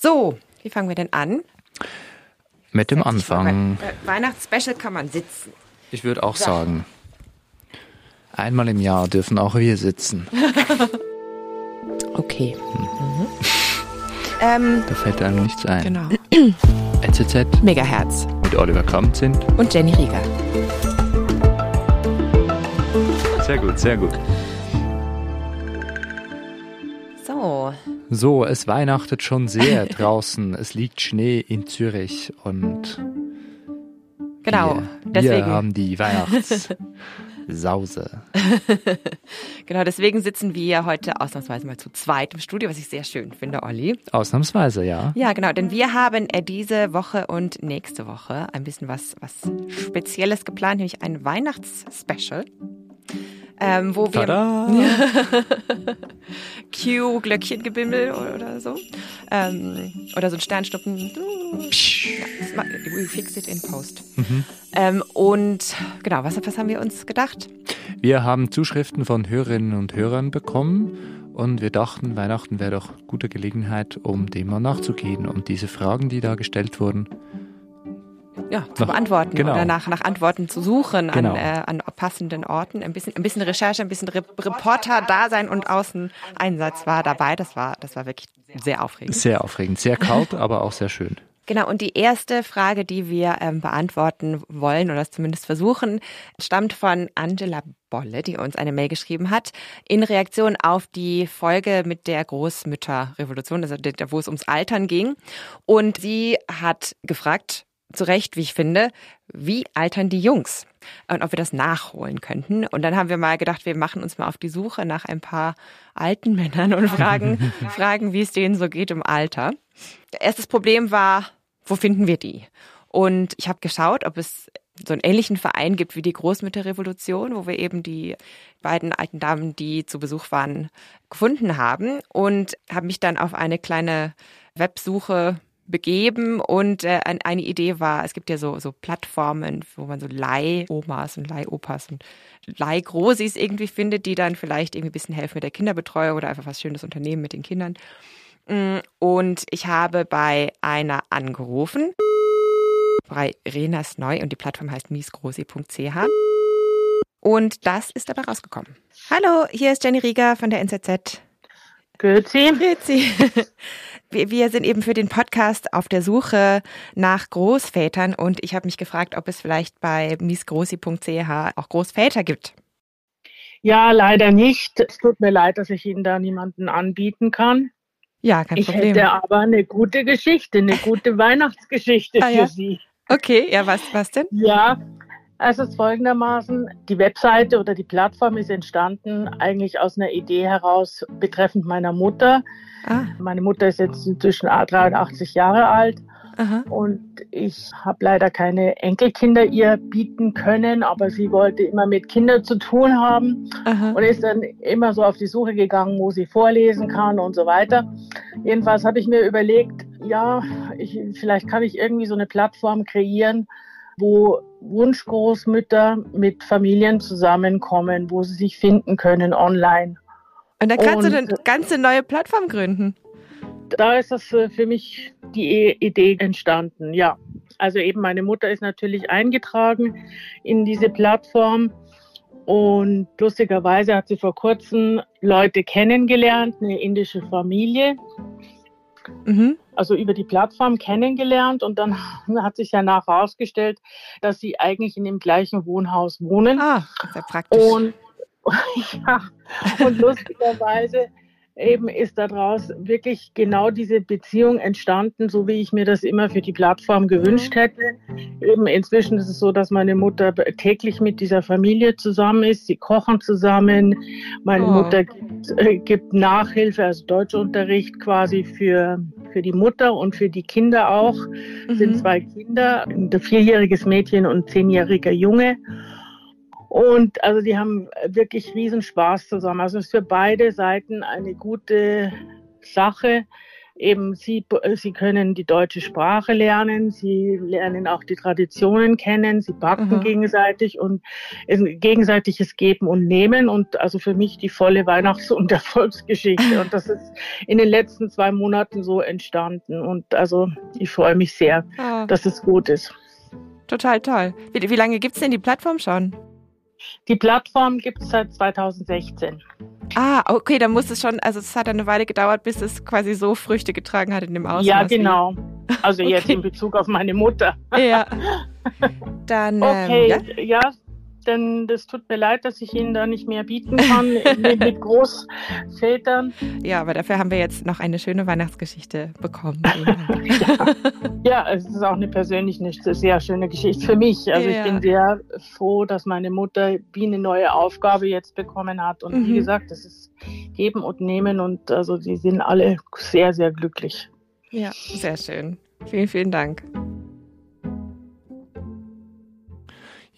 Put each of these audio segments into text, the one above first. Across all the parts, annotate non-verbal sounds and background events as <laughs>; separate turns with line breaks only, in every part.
So, wie fangen wir denn an?
Mit dem Anfang.
Bei Weihnachtsspecial kann man sitzen.
Ich würde auch sagen, einmal im Jahr dürfen auch wir sitzen. <laughs>
Okay. Mhm. Ähm,
Da fällt einem nichts ein.
genau. <clears throat>
NZZ
Megahertz
mit Oliver Kamp sind.
und Jenny Rieger.
Sehr gut, sehr gut.
So,
es weihnachtet schon sehr <laughs> draußen. Es liegt Schnee in Zürich und
genau.
wir, wir
deswegen,
haben die Weihnachtssause. <laughs>
genau, deswegen sitzen wir heute ausnahmsweise mal zu zweit im Studio, was ich sehr schön finde, Olli.
Ausnahmsweise, ja.
Ja, genau, denn wir haben äh, diese Woche und nächste Woche ein bisschen was, was Spezielles geplant, nämlich ein Weihnachtsspecial. Ähm, wo wir
Tada! <laughs>
Q Glöckchengebimmel oder so. Ähm, oder so ein Sternschnuppen. Ja, we fix it in post. Ähm, und genau, was, was haben wir uns gedacht?
Wir haben Zuschriften von Hörerinnen und Hörern bekommen und wir dachten, Weihnachten wäre doch gute Gelegenheit, um dem mal nachzugehen und diese Fragen, die da gestellt wurden.
Ja, zu
Nach-
beantworten
genau.
oder nach, nach Antworten zu suchen
Genau.
an, äh, an passenden Orten. Ein bisschen, ein bisschen Recherche, ein bisschen Re Reporter-Dasein und Außeneinsatz war dabei. Das war, das war wirklich sehr aufregend.
Sehr aufregend, sehr kalt, <laughs> aber auch sehr schön.
Genau, und die erste Frage, die wir ähm, beantworten wollen oder es zumindest versuchen, stammt von Angela Bolle, die uns eine Mail geschrieben hat, in Reaktion auf die Folge mit der Großmütterrevolution, also der, wo es ums Altern ging. Und sie hat gefragt, zu Recht, wie ich finde, wie altern die Jungs? Und ob wir das nachholen könnten. Und dann haben wir mal gedacht, wir machen uns mal auf die Suche nach ein paar alten Männern und fragen, <laughs> fragen, wie es denen so geht im Alter. Erstes Problem war, wo finden wir die? Und ich habe geschaut, ob es so einen ähnlichen Verein gibt wie die Großmütterrevolution, wo wir eben die beiden alten Damen, die zu Besuch waren, gefunden haben und habe mich dann auf eine kleine Websuche begeben und äh, ein- eine Idee war, es gibt ja so, so Plattformen, wo man so Leih-Omas und Leih-Opas und Leih-Grosis irgendwie findet, die dann vielleicht irgendwie ein bisschen helfen mit der Kinderbetreuung oder einfach was Schönes unternehmen mit den Kindern. Mm, Und ich habe bei einer angerufen, bei Renas Neu und die Plattform heißt miesgrosi.ch. Und das ist dabei rausgekommen. Hallo, hier ist Jenny Rieger von der NZZ.
Grüezi.
Grüezi. <laughs> Wir, sind eben für den Podcast auf der Suche nach Großvätern und ich habe mich gefragt, ob es vielleicht bei miesgrosi.ch auch Großväter gibt.
Ja, leider nicht. Es tut mir leid, dass ich Ihnen da niemanden anbieten kann.
Ja, kein
Ich
Problem.
hätte aber eine gute Geschichte, eine gute <laughs> Weihnachtsgeschichte
Ah,
für
ja.
Sie.
Okay, ja, was, was denn?
Ja, es ist folgendermaßen, die Webseite oder die Plattform ist entstanden eigentlich aus einer Idee heraus betreffend meiner Mutter.
Ah,
Meine Mutter ist jetzt inzwischen 83 Jahre alt
aha.
und ich habe leider keine Enkelkinder ihr bieten können, aber sie wollte immer mit Kindern zu tun haben.
aha.
und ist dann immer so auf die Suche gegangen, wo sie vorlesen kann und so weiter. Jedenfalls habe ich mir überlegt, ja, ich, vielleicht kann ich irgendwie so eine Plattform kreieren, wo Wunschgroßmütter mit Familien zusammenkommen, wo sie sich finden können online.
Und dann kannst du
und-
eine ganze neue Plattform gründen.
Da ist das für mich die I- Idee entstanden, ja. Also eben meine Mutter ist natürlich eingetragen in diese Plattform und lustigerweise hat sie vor kurzem Leute kennengelernt, eine indische Familie,
Mhm.
also über die Plattform kennengelernt und dann <laughs> hat sich danach herausgestellt, dass sie eigentlich in dem gleichen Wohnhaus wohnen.
Ah, sehr praktisch.
Und, <laughs> ja, und <laughs> lustigerweise eben ist daraus wirklich genau diese Beziehung entstanden, so wie ich mir das immer für die Plattform gewünscht hätte. Eben inzwischen ist es so, dass meine Mutter täglich mit dieser Familie zusammen ist. Sie kochen zusammen. Meine
Oh.
Mutter gibt, äh, gibt Nachhilfe, also Deutschunterricht quasi für, für die Mutter und für die Kinder auch. sind
Mhm.
zwei Kinder, ein vierjähriges Mädchen und ein zehnjähriger Junge. Und also die haben wirklich riesen Spaß zusammen. Also es ist für beide Seiten eine gute Sache, eben sie, sie können die deutsche Sprache lernen, sie lernen auch die Traditionen kennen, sie backen mhm. gegenseitig und gegenseitiges Geben und Nehmen und also für mich die volle Weihnachts- und <laughs> Erfolgsgeschichte und das ist in den letzten zwei Monaten so entstanden und also ich freue mich sehr, oh. dass es gut ist.
Total toll. Wie, wie lange gibt es denn die Plattform schon?
Die Plattform gibt es seit 2016.
Ah, okay, dann muss es schon, also es hat eine Weile gedauert, bis es quasi so Früchte getragen hat in dem Ausmaß.
Ja, genau. Also <laughs> okay. jetzt in Bezug auf meine Mutter.
Ja. <laughs> Dann,
okay, ähm, ja? ja, denn das tut mir leid, dass ich Ihnen da nicht mehr bieten kann mit, mit Großvätern.
Ja, aber dafür haben wir jetzt noch eine schöne Weihnachtsgeschichte bekommen. <laughs>
ja. ja, es ist auch eine persönlich eine sehr schöne Geschichte für mich. Also ja. ich bin sehr froh, dass meine Mutter wie eine neue Aufgabe jetzt bekommen hat. Und mhm. wie gesagt, das ist Geben und Nehmen und also die sind alle sehr, sehr glücklich.
Ja, sehr schön. Vielen, vielen Dank.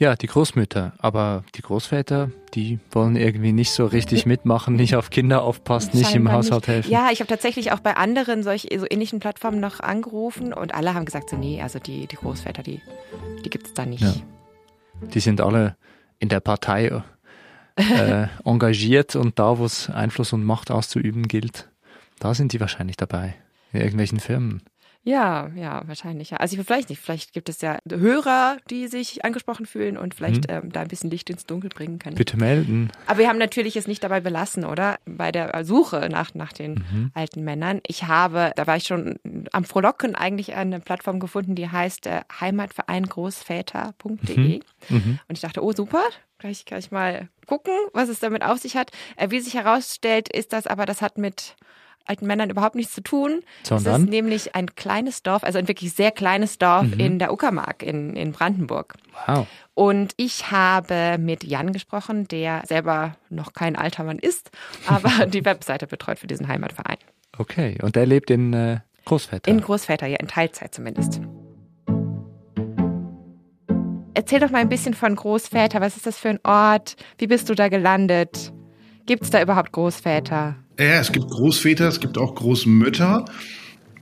Ja, die Großmütter, aber die Großväter, die wollen irgendwie nicht so richtig mitmachen, nicht auf Kinder aufpassen, nicht im Haushalt nicht. helfen.
Ja, ich habe tatsächlich auch bei anderen solch, so ähnlichen Plattformen noch angerufen und alle haben gesagt, so nee, also die, die Großväter, die, die gibt es da nicht. Ja.
Die sind alle in der Partei äh, <laughs> engagiert und da, wo es Einfluss und Macht auszuüben gilt, da sind die wahrscheinlich dabei, in irgendwelchen Firmen.
Ja, ja, wahrscheinlich. Ja. Also ich vielleicht nicht. Vielleicht gibt es ja Hörer, die sich angesprochen fühlen und vielleicht hm. ähm, da ein bisschen Licht ins Dunkel bringen können.
Bitte melden.
Aber wir haben natürlich es nicht dabei belassen, oder? Bei der Suche nach, nach den mhm. alten Männern. Ich habe, da war ich schon am Frohlocken eigentlich eine Plattform gefunden, die heißt äh, heimatvereingroßväter.de. Mhm. Mhm. Und ich dachte, oh super, gleich, gleich mal gucken, was es damit auf sich hat. Äh, wie sich herausstellt, ist das aber, das hat mit alten Männern überhaupt nichts zu tun. Sondern? Es ist nämlich ein kleines Dorf, also ein wirklich sehr kleines Dorf mhm. in der Uckermark in, in Brandenburg. Wow. Und ich habe mit Jan gesprochen, der selber noch kein alter Mann ist, <laughs> aber die Webseite betreut für diesen Heimatverein.
Okay, und der lebt in äh, Großväter?
In Großväter, ja, in Teilzeit zumindest. Erzähl doch mal ein bisschen von Großväter. Was ist das für ein Ort? Wie bist du da gelandet? Gibt es da überhaupt Großväter?
Ja, es gibt Großväter, es gibt auch Großmütter.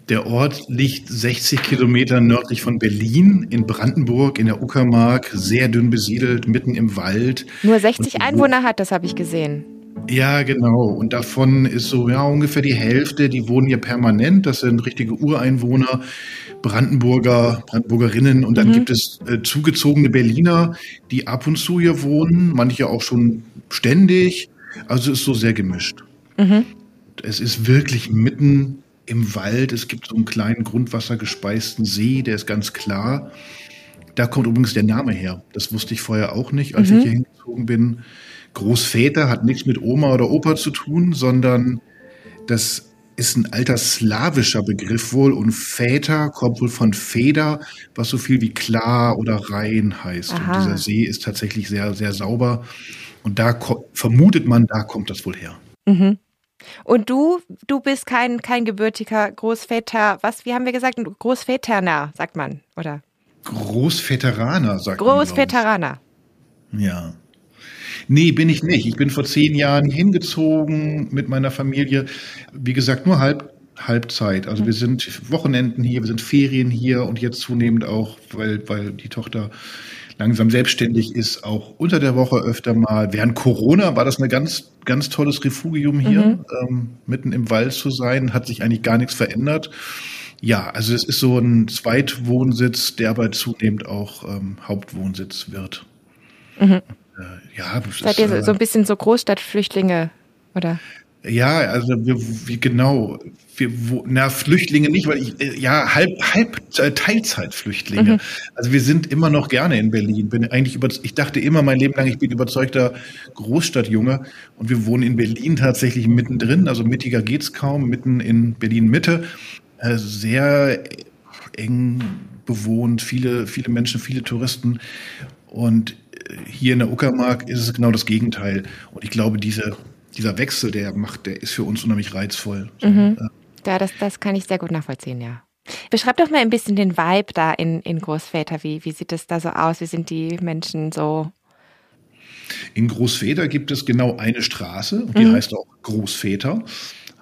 Der Ort liegt 60 Kilometer nördlich von Berlin in Brandenburg in der Uckermark, sehr dünn besiedelt, mitten im Wald.
Nur 60 Und, Einwohner hat, das habe ich gesehen.
Ja, genau. Und davon ist so ja ungefähr die Hälfte, die wohnen hier permanent. Das sind richtige Ureinwohner, Brandenburger, Brandenburgerinnen. Und dann mhm. gibt es äh, zugezogene Berliner, die ab und zu hier wohnen, manche auch schon ständig. Also es ist so sehr gemischt. Mhm. Es ist wirklich mitten im Wald. Es gibt so einen kleinen grundwassergespeisten See, der ist ganz klar. Da kommt übrigens der Name her. Das wusste ich vorher auch nicht, als mhm. ich hier hingezogen bin. Großväter hat nichts mit Oma oder Opa zu tun, sondern das ist ein alter slawischer Begriff wohl und Väter kommt wohl von Feder, was so viel wie klar oder rein heißt. Aha. Und dieser See ist tatsächlich sehr, sehr sauber. Und da vermutet man, da kommt das wohl her.
Mhm. Und du, du bist kein, kein gebürtiger Großväter, was, wie haben wir gesagt, Großväterner, sagt man, oder?
Großväteraner, sagt
Großväteraner.
man. Großväteraner. Ja. Nee, bin ich nicht. Ich bin vor zehn Jahren hingezogen mit meiner Familie. Wie gesagt, nur halb, Halbzeit. Also mhm. wir sind Wochenenden hier, wir sind Ferien hier und jetzt zunehmend auch, weil, weil die Tochter langsam selbstständig ist, auch unter der Woche öfter mal. Während Corona war das ein ganz, ganz tolles Refugium hier, mhm. ähm, mitten im Wald zu sein, hat sich eigentlich gar nichts verändert. Ja, also es ist so ein Zweitwohnsitz, der aber zunehmend auch ähm, Hauptwohnsitz wird.
Mhm. Äh, ja, Seid ist, ihr so ein bisschen so Großstadtflüchtlinge, oder?
Ja, also wir, wie genau, wir, wo, na, Flüchtlinge nicht, weil ich, äh, ja, halb, halb äh, Teilzeitflüchtlinge. Mhm. Also wir sind immer noch gerne in Berlin. Bin eigentlich über, ich dachte immer mein Leben lang, ich bin überzeugter Großstadtjunge und wir wohnen in Berlin tatsächlich mittendrin, also mittiger geht's kaum, mitten in Berlin Mitte. Äh, sehr eng bewohnt, viele, viele Menschen, viele Touristen. Und hier in der Uckermark ist es genau das Gegenteil. Und ich glaube, diese dieser Wechsel, der macht, der ist für uns unheimlich reizvoll.
Mhm. Ja, das, das kann ich sehr gut nachvollziehen, ja. Beschreib doch mal ein bisschen den Vibe da in, in Großväter. Wie, wie sieht es da so aus? Wie sind die Menschen so?
In Großväter gibt es genau eine Straße, die mhm. heißt auch Großväter.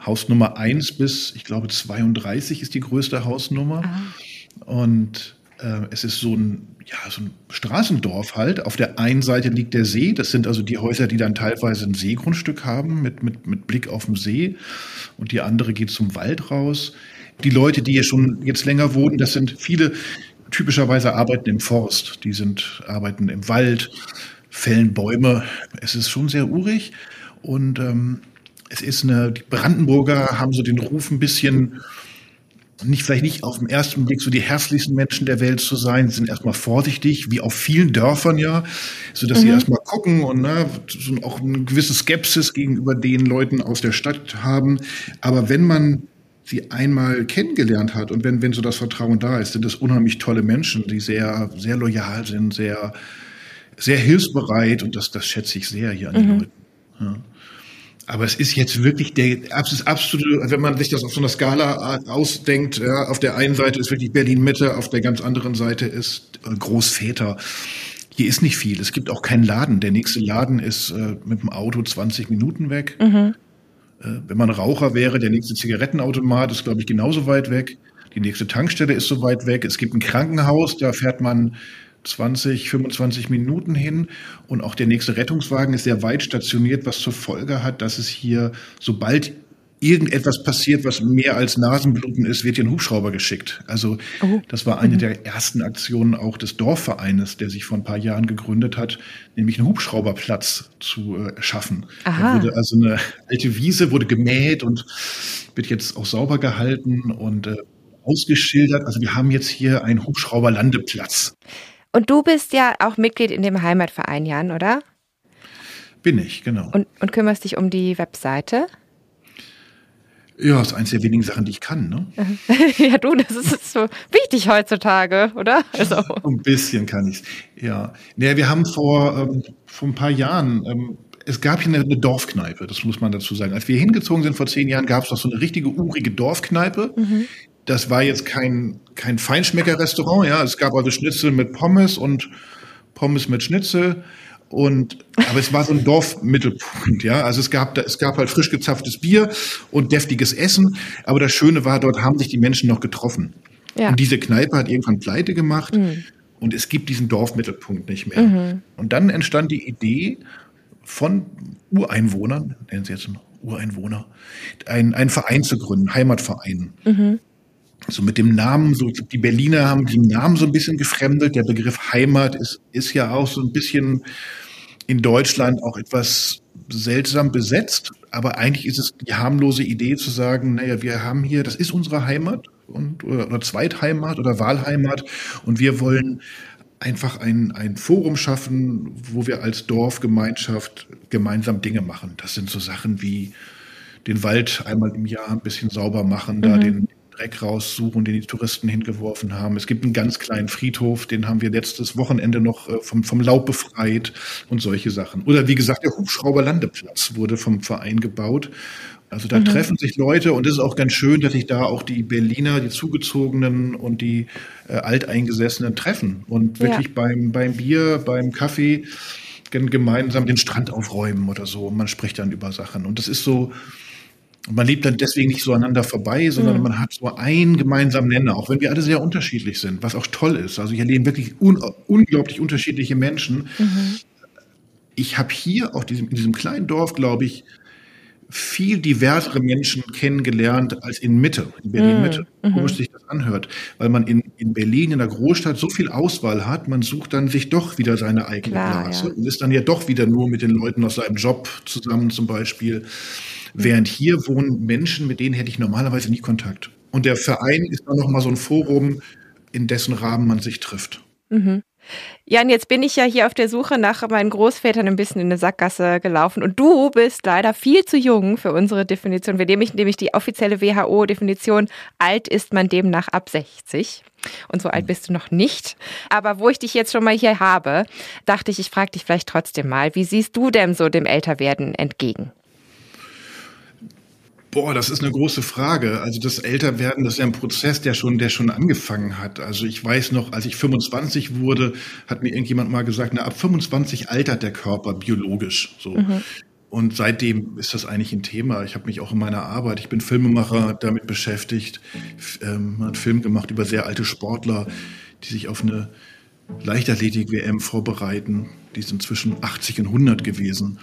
Hausnummer 1 bis, ich glaube, 32 ist die größte Hausnummer. Ah. Und äh, es ist so ein, ja, so ein Straßendorf halt. Auf der einen Seite liegt der See. Das sind also die Häuser, die dann teilweise ein Seegrundstück haben mit, mit, mit Blick auf den See. Und die andere geht zum Wald raus. Die Leute, die hier schon jetzt länger wohnen, das sind viele typischerweise arbeiten im Forst. Die sind, arbeiten im Wald, fällen Bäume. Es ist schon sehr urig. Und ähm, es ist eine, die Brandenburger haben so den Ruf ein bisschen, nicht vielleicht nicht auf den ersten Blick so die herzlichsten Menschen der Welt zu sein, Sie sind erstmal vorsichtig, wie auf vielen Dörfern ja, so dass mhm. sie erstmal gucken und ne, so auch eine gewisse Skepsis gegenüber den Leuten aus der Stadt haben. Aber wenn man sie einmal kennengelernt hat und wenn, wenn so das Vertrauen da ist, sind das unheimlich tolle Menschen, die sehr, sehr loyal sind, sehr, sehr hilfsbereit und das, das schätze ich sehr hier an den mhm. Leuten. Ja. Aber es ist jetzt wirklich der ist absolute, wenn man sich das auf so einer Skala ausdenkt, ja, auf der einen Seite ist wirklich Berlin Mitte, auf der ganz anderen Seite ist äh, Großväter. Hier ist nicht viel. Es gibt auch keinen Laden. Der nächste Laden ist äh, mit dem Auto 20 Minuten weg. Mhm. Äh, wenn man Raucher wäre, der nächste Zigarettenautomat ist, glaube ich, genauso weit weg. Die nächste Tankstelle ist so weit weg. Es gibt ein Krankenhaus, da fährt man 20, 25 Minuten hin. Und auch der nächste Rettungswagen ist sehr weit stationiert, was zur Folge hat, dass es hier, sobald irgendetwas passiert, was mehr als Nasenbluten ist, wird hier ein Hubschrauber geschickt. Also oh. das war eine mhm. der ersten Aktionen auch des Dorfvereines, der sich vor ein paar Jahren gegründet hat, nämlich einen Hubschrauberplatz zu äh, schaffen. Da wurde also eine alte Wiese wurde gemäht und wird jetzt auch sauber gehalten und äh, ausgeschildert. Also wir haben jetzt hier einen Hubschrauberlandeplatz.
Und du bist ja auch Mitglied in dem Heimatverein, Jan, oder?
Bin ich, genau.
Und, und kümmerst dich um die Webseite?
Ja, das ist eines der wenigen Sachen, die ich kann. Ne? <laughs>
ja, du, das ist so wichtig heutzutage, oder?
Also. Ein bisschen kann ich es. Ja. Naja, wir haben vor, ähm, vor ein paar Jahren, ähm, es gab hier eine, eine, Dorfkneipe, das muss man dazu sagen. Als wir hingezogen sind vor zehn Jahren, gab es noch so eine richtige urige Dorfkneipe. Mhm. Das war jetzt kein, kein Feinschmecker-Restaurant, ja. Es gab also Schnitzel mit Pommes und Pommes mit Schnitzel. Und, aber es war so ein Dorfmittelpunkt, ja. Also es gab, es gab halt frisch gezapftes Bier und deftiges Essen. Aber das Schöne war, dort haben sich die Menschen noch getroffen. Ja. Und diese Kneipe hat irgendwann pleite gemacht. Mhm. Und es gibt diesen Dorfmittelpunkt nicht mehr. Mhm. Und dann entstand die Idee von Ureinwohnern, nennen sie jetzt Ureinwohner, einen, einen Verein zu gründen, Heimatverein. Mhm so mit dem Namen, so die Berliner haben den Namen so ein bisschen gefremdelt. Der Begriff Heimat ist, ist ja auch so ein bisschen in Deutschland auch etwas seltsam besetzt. Aber eigentlich ist es die harmlose Idee zu sagen, naja, wir haben hier, das ist unsere Heimat und, oder, oder Zweitheimat oder Wahlheimat und wir wollen einfach ein, ein Forum schaffen, wo wir als Dorfgemeinschaft gemeinsam Dinge machen. Das sind so Sachen wie den Wald einmal im Jahr ein bisschen sauber machen, mhm. da den Dreck raussuchen, den die Touristen hingeworfen haben. Es gibt einen ganz kleinen Friedhof, den haben wir letztes Wochenende noch äh, vom, vom Laub befreit und solche Sachen. Oder wie gesagt, der Hubschrauberlandeplatz wurde vom Verein gebaut. Also da mhm. treffen sich Leute und es ist auch ganz schön, dass sich da auch die Berliner, die Zugezogenen und die äh, Alteingesessenen treffen und wirklich ja. beim, beim Bier, beim Kaffee gemeinsam den Strand aufräumen oder so. Man spricht dann über Sachen. Und das ist so, und man lebt dann deswegen nicht so aneinander vorbei, sondern mhm. man hat so einen gemeinsamen Nenner, auch wenn wir alle sehr unterschiedlich sind, was auch toll ist. Also hier leben wirklich un unglaublich unterschiedliche Menschen. Mhm. Ich habe hier auch diesem, in diesem kleinen Dorf, glaube ich, viel diversere Menschen kennengelernt als in Mitte, in Berlin-Mitte. Mhm. Komisch sich das anhört, weil man in, in Berlin, in der Großstadt, so viel Auswahl hat, man sucht dann sich doch wieder seine eigene Klar, Blase ja. und ist dann ja doch wieder nur mit den Leuten aus seinem Job zusammen zum Beispiel. Während hier wohnen Menschen, mit denen hätte ich normalerweise nie Kontakt. Und der Verein ist dann nochmal so ein Forum, in dessen Rahmen man sich trifft.
Mhm. Jan, jetzt bin ich ja hier auf der Suche nach meinen Großvätern ein bisschen in eine Sackgasse gelaufen und du bist leider viel zu jung für unsere Definition. Wir nehmen nämlich die offizielle WHO-Definition, alt ist man demnach ab 60. Und so alt mhm. bist du noch nicht. Aber wo ich dich jetzt schon mal hier habe, dachte ich, ich frage dich vielleicht trotzdem mal, wie siehst du denn so dem Älterwerden entgegen?
Boah, das ist eine große Frage. Also das Älterwerden, das ist ja ein Prozess, der schon, der schon angefangen hat. Also ich weiß noch, als ich 25 wurde, hat mir irgendjemand mal gesagt, na, ab 25 altert der Körper biologisch. So. Mhm. Und seitdem ist das eigentlich ein Thema. Ich habe mich auch in meiner Arbeit, ich bin Filmemacher, damit beschäftigt. Ähm, man hat einen Film gemacht über sehr alte Sportler, die sich auf eine Leichtathletik-WM vorbereiten. Die sind zwischen 80 und 100 gewesen.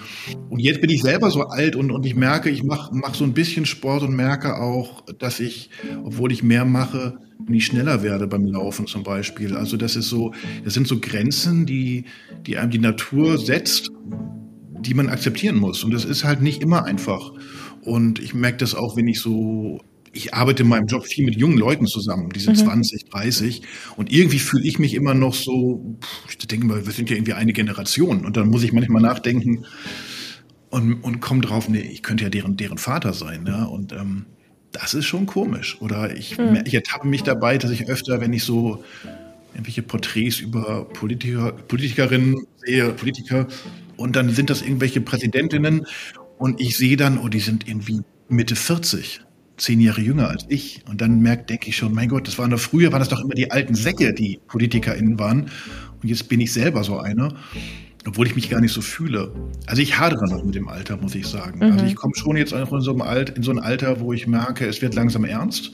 Und jetzt bin ich selber so alt und, und ich merke, ich mache mach so ein bisschen Sport und merke auch, dass ich, obwohl ich mehr mache, nicht schneller werde beim Laufen zum Beispiel. Also das ist so, das sind so Grenzen, die, die einem die Natur setzt, die man akzeptieren muss. Und das ist halt nicht immer einfach. Und ich merke das auch, wenn ich so ich arbeite in meinem Job viel mit jungen Leuten zusammen, die sind mhm. 20, 30 und irgendwie fühle ich mich immer noch so, ich denke mal, wir sind ja irgendwie eine Generation und dann muss ich manchmal nachdenken und, und komme drauf, nee, ich könnte ja deren, deren Vater sein, ja, und ähm, das ist schon komisch. Oder ich, mhm. ich ertappe mich dabei, dass ich öfter, wenn ich so irgendwelche Porträts über Politiker, Politikerinnen sehe, Politiker, und dann sind das irgendwelche Präsidentinnen und ich sehe dann, oh, die sind irgendwie Mitte 40 zehn Jahre jünger als ich. Und dann merkt, denke ich schon, mein Gott, das waren doch früher, waren das doch immer die alten Säcke, die PolitikerInnen waren. Und jetzt bin ich selber so einer, obwohl ich mich gar nicht so fühle. Also ich hadere noch mit dem Alter, muss ich sagen. Mhm. Also ich komme schon jetzt in so, einem Alt, in so ein Alter, wo ich merke, es wird langsam ernst.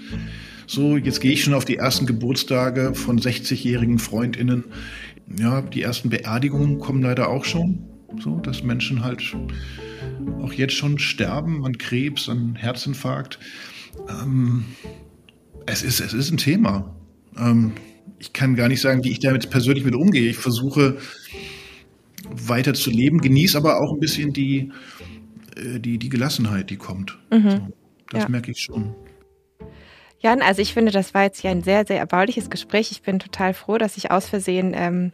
So, jetzt gehe ich schon auf die ersten Geburtstage von 60-jährigen FreundInnen. Ja, die ersten Beerdigungen kommen leider auch schon. So, dass Menschen halt auch jetzt schon sterben an Krebs, an Herzinfarkt. Ähm, es, ist, es ist ein Thema. Ähm, ich kann gar nicht sagen, wie ich damit persönlich mit umgehe. Ich versuche weiter zu leben, genieße aber auch ein bisschen die, äh, die, die Gelassenheit, die kommt. Mhm. So, das ja. merke ich schon.
Jan, also ich finde, das war jetzt hier ein sehr, sehr erbauliches Gespräch. Ich bin total froh, dass ich aus Versehen ähm,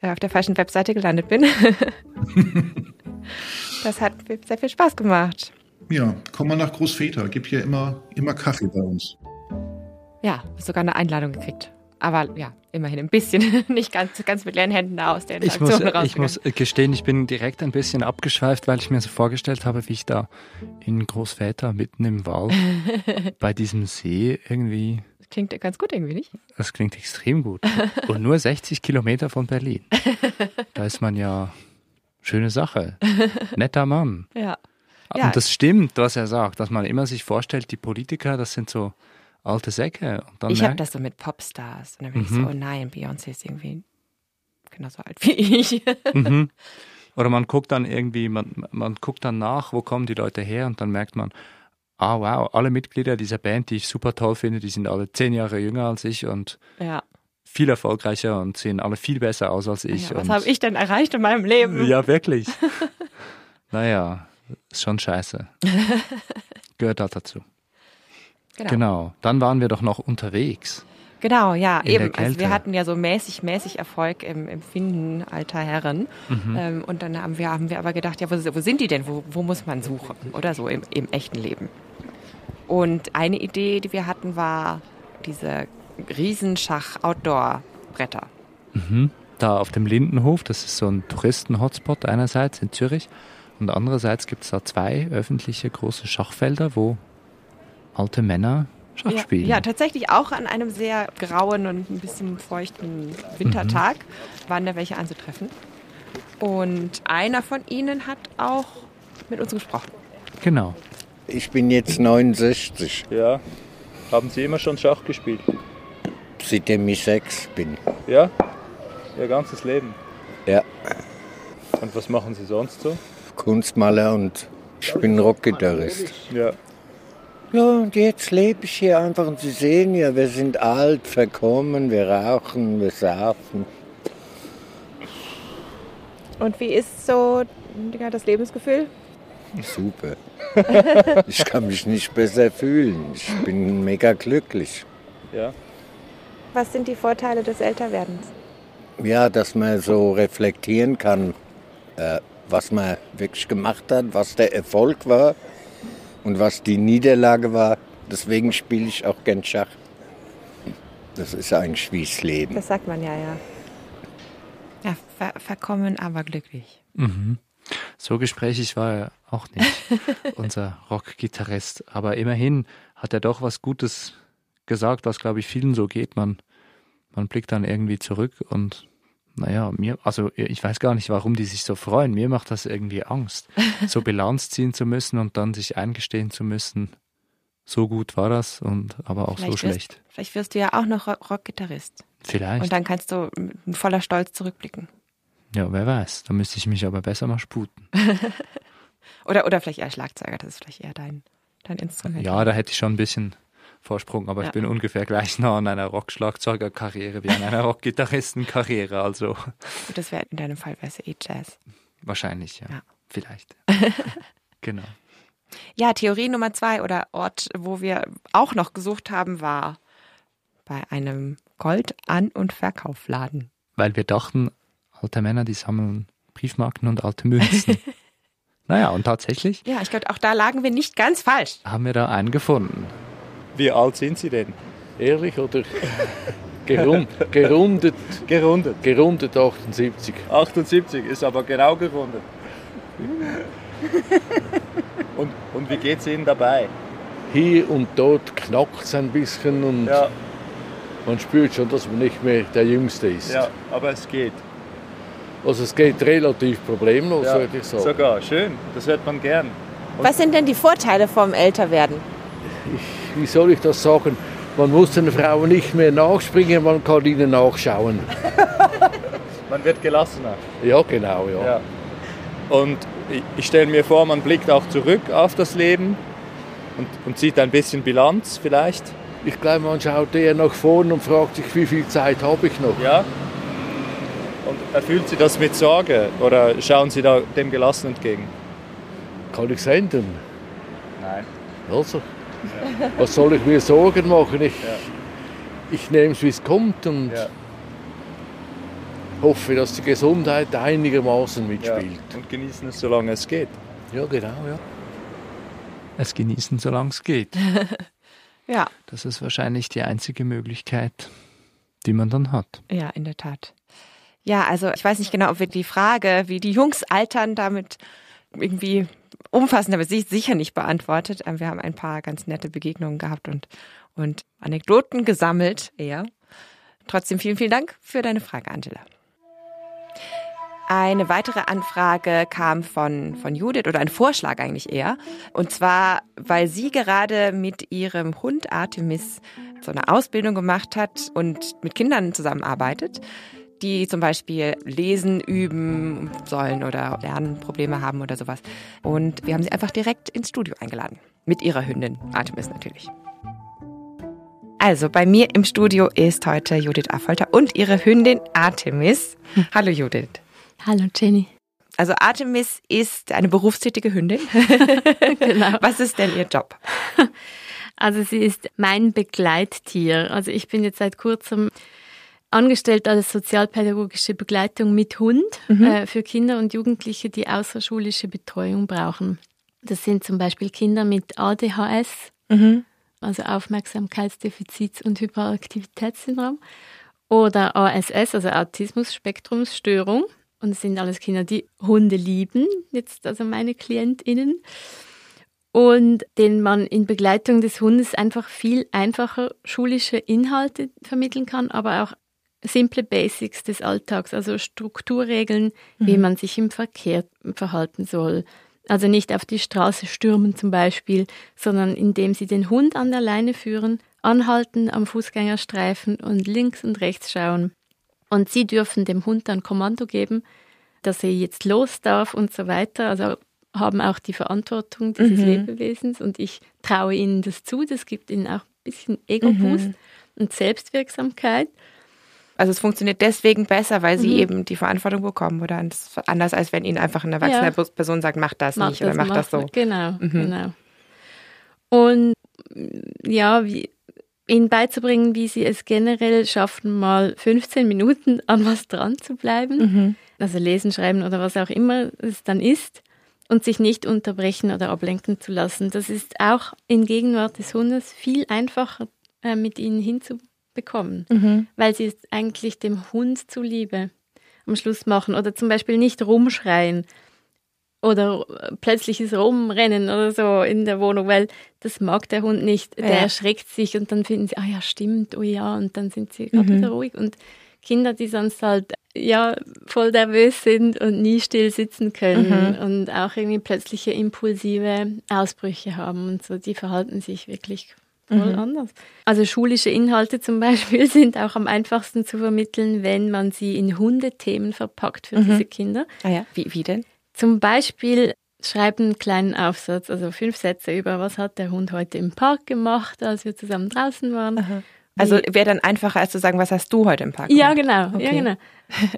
auf der falschen Webseite gelandet bin. <laughs> Das hat sehr viel Spaß gemacht.
Ja, komm mal nach Großväter. Gibt hier immer, immer Kaffee bei uns.
Ja, sogar eine Einladung gekriegt. Aber ja, immerhin ein bisschen. <laughs> Nicht ganz, ganz mit leeren Händen da aus der
Interaktion ich muss, Ich muss gestehen, ich bin direkt ein bisschen abgeschweift, weil ich mir so vorgestellt habe, wie ich da in Großväter mitten im Wald <laughs> bei diesem See irgendwie
Das klingt ganz gut irgendwie, nicht?
Das klingt extrem gut. Und nur 60 Kilometer von Berlin. <laughs> Da ist man ja Schöne Sache. Netter Mann.
ja.
Und das stimmt, was er sagt, dass man immer sich vorstellt, die Politiker, das sind so alte Säcke.
ich habe das so mit Popstars. Und dann bin mhm. ich so, oh nein, Beyoncé ist irgendwie genauso alt wie ich. <laughs>
mhm. Oder man guckt dann irgendwie, man, man guckt dann nach, wo kommen die Leute her und dann merkt man, ah wow, alle Mitglieder dieser Band, die ich super toll finde, die sind alle zehn Jahre jünger als ich und
ja
viel erfolgreicher und sehen alle viel besser aus als ich.
Ja, was habe ich denn erreicht in meinem Leben?
Ja, wirklich. <laughs> naja, ist schon scheiße. <laughs> Gehört auch dazu. Genau. genau. Dann waren wir doch noch unterwegs.
Genau, ja, eben. Also wir hatten ja so mäßig, mäßig Erfolg im, im Finden alter Herren. Mhm. Ähm, und dann haben wir, haben wir aber gedacht, ja, wo, wo sind die denn? Wo, wo muss man suchen? Oder so im, im echten Leben. Und eine Idee, die wir hatten, war diese Riesenschach-Outdoor-Bretter.
Mhm. Da auf dem Lindenhof, das ist so ein Touristen-Hotspot einerseits in Zürich und andererseits gibt es da zwei öffentliche große Schachfelder, wo alte Männer Schach
ja,
spielen.
Ja, tatsächlich auch an einem sehr grauen und ein bisschen feuchten Wintertag mhm. waren da welche anzutreffen. Und einer von ihnen hat auch mit uns gesprochen.
Genau.
Ich bin jetzt 69.
Ja. Haben Sie immer schon Schach gespielt?
seitdem ich sechs bin.
Ja? Ihr ganzes Leben?
Ja.
Und was machen Sie sonst so?
Kunstmaler und ich bin Rockgitarrist.
Ja.
Ja, und jetzt lebe ich hier einfach und Sie sehen ja, wir sind alt, verkommen, wir rauchen, wir saufen.
Und wie ist so das Lebensgefühl?
Super. <laughs> ich kann mich nicht besser fühlen. Ich bin mega glücklich.
Ja.
Was sind die Vorteile des Älterwerdens?
Ja, dass man so reflektieren kann, äh, was man wirklich gemacht hat, was der Erfolg war und was die Niederlage war. Deswegen spiele ich auch gern Schach. Das ist eigentlich wie das Leben.
Das sagt man ja, ja. Ja, ver verkommen, aber glücklich.
Mhm. So gesprächig war er auch nicht, <laughs> unser Rockgitarrist. Aber immerhin hat er doch was Gutes gesagt, was glaube ich vielen so geht. Man, man blickt dann irgendwie zurück und Naja, mir, also ich weiß gar nicht, warum die sich so freuen. Mir macht das irgendwie Angst, so <laughs> Bilanz ziehen zu müssen und dann sich eingestehen zu müssen, so gut war das und aber auch
Vielleicht
so
wirst-
schlecht.
Vielleicht wirst du ja auch noch Rock- Rockgitarrist.
Vielleicht.
Und dann kannst du mit voller Stolz zurückblicken.
ja, wer weiß. Da müsste ich mich aber besser mal sputen. <laughs>
Oder, oder vielleicht eher Schlagzeuger, das ist vielleicht eher dein, dein Instrument.
Ja, da hätte ich schon ein bisschen Vorsprung, aber
Ja.
ich bin ungefähr gleich nah an einer Rockschlagzeugerkarriere wie an einer Rockgitarristenkarriere, also
das wäre in deinem Fall es eh Jazz.
wahrscheinlich, ja.
Ja.
Vielleicht. <laughs> genau.
Ja, Theorie Nummer zwei oder Ort, wo wir auch noch gesucht haben, war bei einem Gold-An- und Verkaufladen.
Weil wir dachten, alte Männer, die sammeln Briefmarken und alte Münzen. <laughs> naja, und tatsächlich
Ja, ich glaube, auch da lagen wir nicht ganz falsch.
haben wir da einen gefunden.
Wie alt sind Sie denn?
Ehrlich oder <laughs> gerund, gerundet,
Gerundet.
gerundet 78.
78 ist aber genau gerundet. <laughs> Und, und wie geht's Ihnen dabei?
Hier und dort knackt es ein bisschen und
Ja,
man spürt schon, dass man nicht mehr der Jüngste ist.
ja, aber es geht.
Also es geht relativ problemlos,
Ja,
würde ich sagen.
Sogar, schön, das hört man gern.
Was sind denn die Vorteile vom Älterwerden?
Wie soll ich das sagen? Man muss den Frauen nicht mehr nachspringen, man kann ihnen nachschauen. <laughs>
Man wird gelassener.
Ja, genau, ja.
Ja. Und ich- stelle mir vor, man blickt auch zurück auf das Leben und, und sieht ein bisschen Bilanz vielleicht.
Ich glaube, man schaut eher nach vorne und fragt sich, wie viel Zeit habe ich noch?
Ja. Und erfüllt Sie das mit Sorge oder schauen Sie da dem gelassen entgegen?
Kann ich senden?
Nein.
Also, was soll ich mir Sorgen machen? Ich, ich nehme es, wie es kommt und
Ja.
hoffe, dass die Gesundheit einigermaßen
Ja.
mitspielt.
Und genießen es, solange es geht.
Ja, genau, ja.
Es genießen, solange es geht. <laughs>
Ja,
Das ist wahrscheinlich die einzige Möglichkeit, die man dann hat.
ja, in der Tat. Ja, also ich weiß nicht genau, ob wir die Frage, wie die Jungs altern, damit irgendwie umfassend, aber sicher nicht beantwortet. Ähm, Wir haben ein paar ganz nette Begegnungen gehabt und, und Anekdoten gesammelt, eher. Trotzdem vielen, vielen Dank für deine Frage, Angela. Eine weitere Anfrage kam von, von Judith oder ein Vorschlag eigentlich eher. Und zwar, weil sie gerade mit ihrem Hund Artemis so eine Ausbildung gemacht hat und mit Kindern zusammenarbeitet, die zum Beispiel lesen, üben sollen oder Lernprobleme haben oder sowas. Und wir haben sie einfach direkt ins Studio eingeladen. Mit ihrer Hündin Artemis natürlich. Also bei mir im Studio ist heute Judith Affolter und ihre Hündin Artemis. Hallo Judith.
Hallo Jenny.
Also Artemis ist eine berufstätige Hündin. <laughs>
Genau.
Was ist denn ihr Job?
Also sie ist mein Begleittier. Also ich bin jetzt seit kurzem angestellt als sozialpädagogische Begleitung mit Hund äh, für Kinder und Jugendliche, die außerschulische Betreuung brauchen. Das sind zum Beispiel Kinder mit ADHS, also Aufmerksamkeitsdefizits- und Hyperaktivitätssyndrom, oder ASS, also Autismus-Spektrumsstörung. Und es sind alles Kinder, die Hunde lieben, jetzt also meine KlientInnen. Und denen man in Begleitung des Hundes einfach viel einfacher schulische Inhalte vermitteln kann, aber auch simple Basics des Alltags, also Strukturregeln, wie man sich im Verkehr verhalten soll. Also nicht auf die Straße stürmen zum Beispiel, sondern indem sie den Hund an der Leine führen, anhalten am Fußgängerstreifen und links und rechts schauen. Und sie dürfen dem Hund dann Kommando geben, dass er jetzt los darf und so weiter. Also haben auch die Verantwortung dieses Lebewesens und ich traue ihnen das zu. Das gibt ihnen auch ein bisschen Ego-Boost und Selbstwirksamkeit.
Also es funktioniert deswegen besser, weil sie
Mhm.
eben die Verantwortung bekommen oder anders als wenn ihnen einfach eine erwachsene
Ja.
Person sagt, mach das
Mach
nicht oder mach das so.
Genau,
Mhm.
genau. Und mm, ja, wie, ihnen beizubringen, wie sie es generell schaffen, mal 15 Minuten <laughs> an was dran zu bleiben.
Mhm.
Also lesen, schreiben oder was auch immer es dann ist. Und sich nicht unterbrechen oder ablenken zu lassen. Das ist auch in Gegenwart des Hundes viel einfacher äh, mit ihnen hinzubekommen,
Mhm.
weil sie es eigentlich dem Hund zuliebe am Schluss machen. Oder zum Beispiel nicht rumschreien oder äh, plötzliches Rumrennen oder so in der Wohnung, weil das mag der Hund nicht. Der
Ja.
erschreckt sich und dann finden sie, ah ja, stimmt, oh ja, und dann sind sie gerade
Mhm.
wieder ruhig und Kinder, die sonst halt ja voll nervös sind und nie still sitzen können mhm. und auch irgendwie plötzliche impulsive Ausbrüche haben und so, die verhalten sich wirklich voll mhm. anders. Also schulische Inhalte zum Beispiel <laughs> sind auch am einfachsten zu vermitteln, wenn man sie in Hundethemen verpackt für mhm. diese Kinder.
Ah ja, wie, wie denn?
Zum Beispiel schreiben einen kleinen Aufsatz, also fünf Sätze über, was hat der Hund heute im Park gemacht, als wir zusammen draußen waren. Aha.
Also wäre dann einfacher, als zu sagen, was hast du heute im Park gemacht?
Ja, genau. Okay. Ja, genau.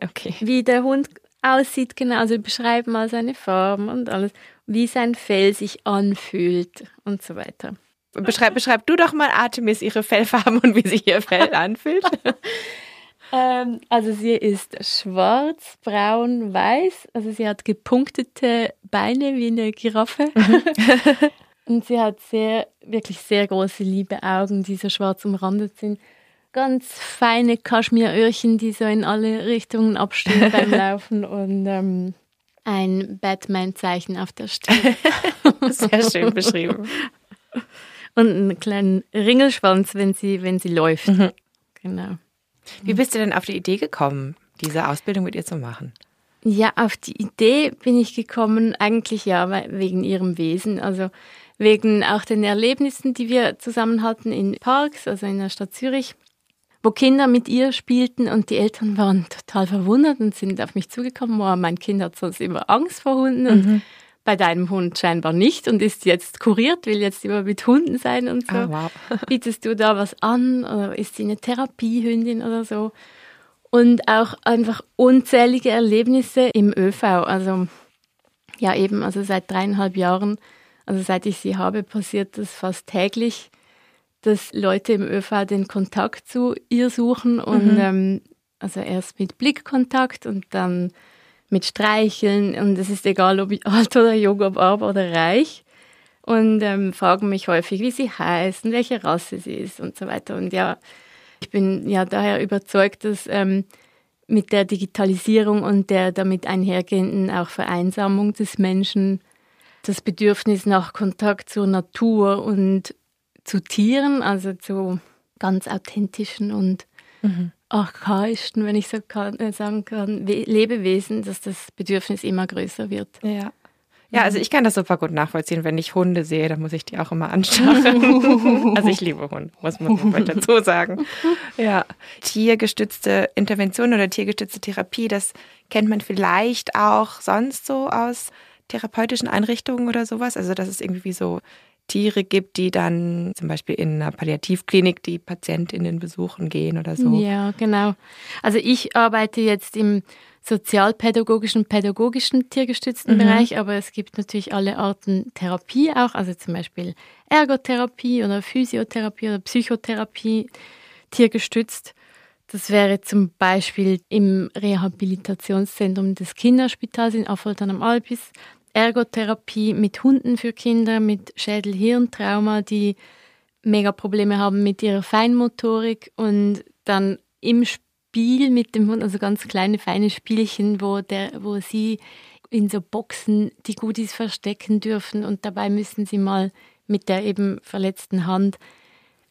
okay. Wie der Hund aussieht, genau. Also beschreiben mal seine Farben und alles, wie sein Fell sich anfühlt und so weiter.
Beschreib, beschreib du doch mal Artemis ihre Fellfarben und wie sich ihr Fell <laughs> anfühlt.
ähm, also sie ist schwarz, braun, weiß. Also sie hat gepunktete Beine wie eine Giraffe. Mhm. <laughs> und sie hat sehr, wirklich sehr große liebe Augen, die so schwarz umrandet sind. Ganz feine Kaschmiröhrchen, die so in alle Richtungen abstehen beim <laughs> Laufen und ähm, ein Batman-Zeichen auf der Stirn.
sehr schön beschrieben
und einen kleinen Ringelschwanz, wenn sie, wenn sie läuft. Mhm. Genau.
Wie bist du denn auf die Idee gekommen, diese Ausbildung mit ihr zu machen?
Ja, auf die Idee bin ich gekommen, eigentlich ja wegen ihrem Wesen, also wegen auch den Erlebnissen, die wir zusammen hatten in Parks, also in der Stadt Zürich, wo Kinder mit ihr spielten und die Eltern waren total verwundert und sind auf mich zugekommen, oh, mein Kind hat sonst immer Angst vor Hunden und mhm bei deinem Hund scheinbar nicht und ist jetzt kuriert, will jetzt immer mit Hunden sein und so. Oh, wow. <laughs> Bietest du da was an oder ist sie eine Therapiehündin oder so? Und auch einfach unzählige Erlebnisse im ÖV. Also ja eben, also seit dreieinhalb Jahren, also seit ich sie habe, passiert das fast täglich, dass Leute im ÖV den Kontakt zu ihr suchen und mhm. ähm, also erst mit Blickkontakt und dann mit Streicheln und es ist egal, ob ich <laughs> alt oder jung, ob arm oder reich und ähm, fragen mich häufig, wie sie heißt und welche Rasse sie ist und so weiter. Und ja, ich bin ja daher überzeugt, dass ähm, mit der Digitalisierung und der damit einhergehenden auch Vereinsamung des Menschen das Bedürfnis nach Kontakt zur Natur und zu Tieren, also zu ganz authentischen und mhm archaischsten, wenn ich so kann, äh, sagen kann, Lebewesen, dass das Bedürfnis immer größer wird.
Ja. Ja, also ich kann das super gut nachvollziehen. Wenn ich Hunde sehe, dann muss ich die auch immer anschauen. <laughs> also ich liebe Hunde, muss man dazu sagen. <laughs> Ja, tiergestützte Intervention oder tiergestützte Therapie, das kennt man vielleicht auch sonst so aus therapeutischen Einrichtungen oder sowas. Also das ist irgendwie so Tiere gibt, die dann zum Beispiel in einer Palliativklinik die Patientinnen besuchen gehen oder so.
Ja, genau. Also ich arbeite jetzt im sozialpädagogischen, pädagogischen tiergestützten mhm. Bereich, aber es gibt natürlich alle Arten Therapie auch, also zum Beispiel Ergotherapie oder Physiotherapie oder Psychotherapie tiergestützt. Das wäre zum Beispiel im Rehabilitationszentrum des Kinderspitals in Affoltern am Albis Ergotherapie mit Hunden für Kinder mit Schädel-Hirntrauma, die mega Probleme haben mit ihrer Feinmotorik und dann im Spiel mit dem Hund, also ganz kleine feine Spielchen, wo der, wo sie in so Boxen die Goodies verstecken dürfen und dabei müssen sie mal mit der eben verletzten Hand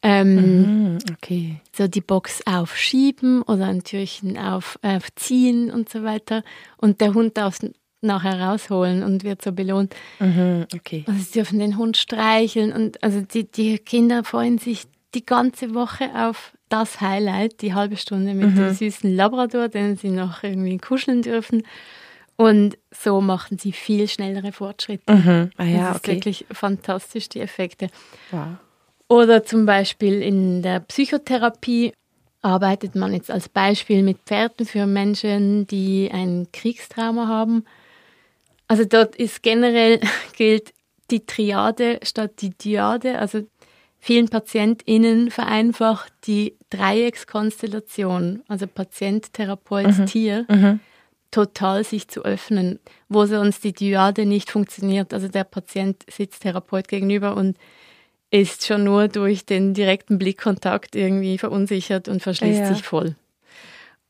ähm,
mhm, okay.
so die Box aufschieben oder ein Türchen aufziehen und so weiter. Und der Hund darf nachher rausholen und wird so belohnt.
Mhm, okay.
Also sie dürfen den Hund streicheln und also die, die Kinder freuen sich die ganze Woche auf das Highlight, die halbe Stunde mit mhm. dem süßen Labrador, den sie noch irgendwie kuscheln dürfen. Und so machen sie viel schnellere Fortschritte.
Mhm. Ah, ja,
das ist
okay.
wirklich fantastisch, die Effekte.
Wow.
Oder zum Beispiel in der Psychotherapie arbeitet man jetzt als Beispiel mit Pferden für Menschen, die ein Kriegstrauma haben. Also dort ist generell <laughs> gilt die Triade statt die Diade. Also vielen PatientInnen vereinfacht die Dreieckskonstellation, also Patient, Therapeut, mhm. Tier, mhm. total sich zu öffnen, wo sonst die Diade nicht funktioniert. Also der Patient sitzt Therapeut gegenüber und ist schon nur durch den direkten Blickkontakt irgendwie verunsichert und verschließt ja. sich voll.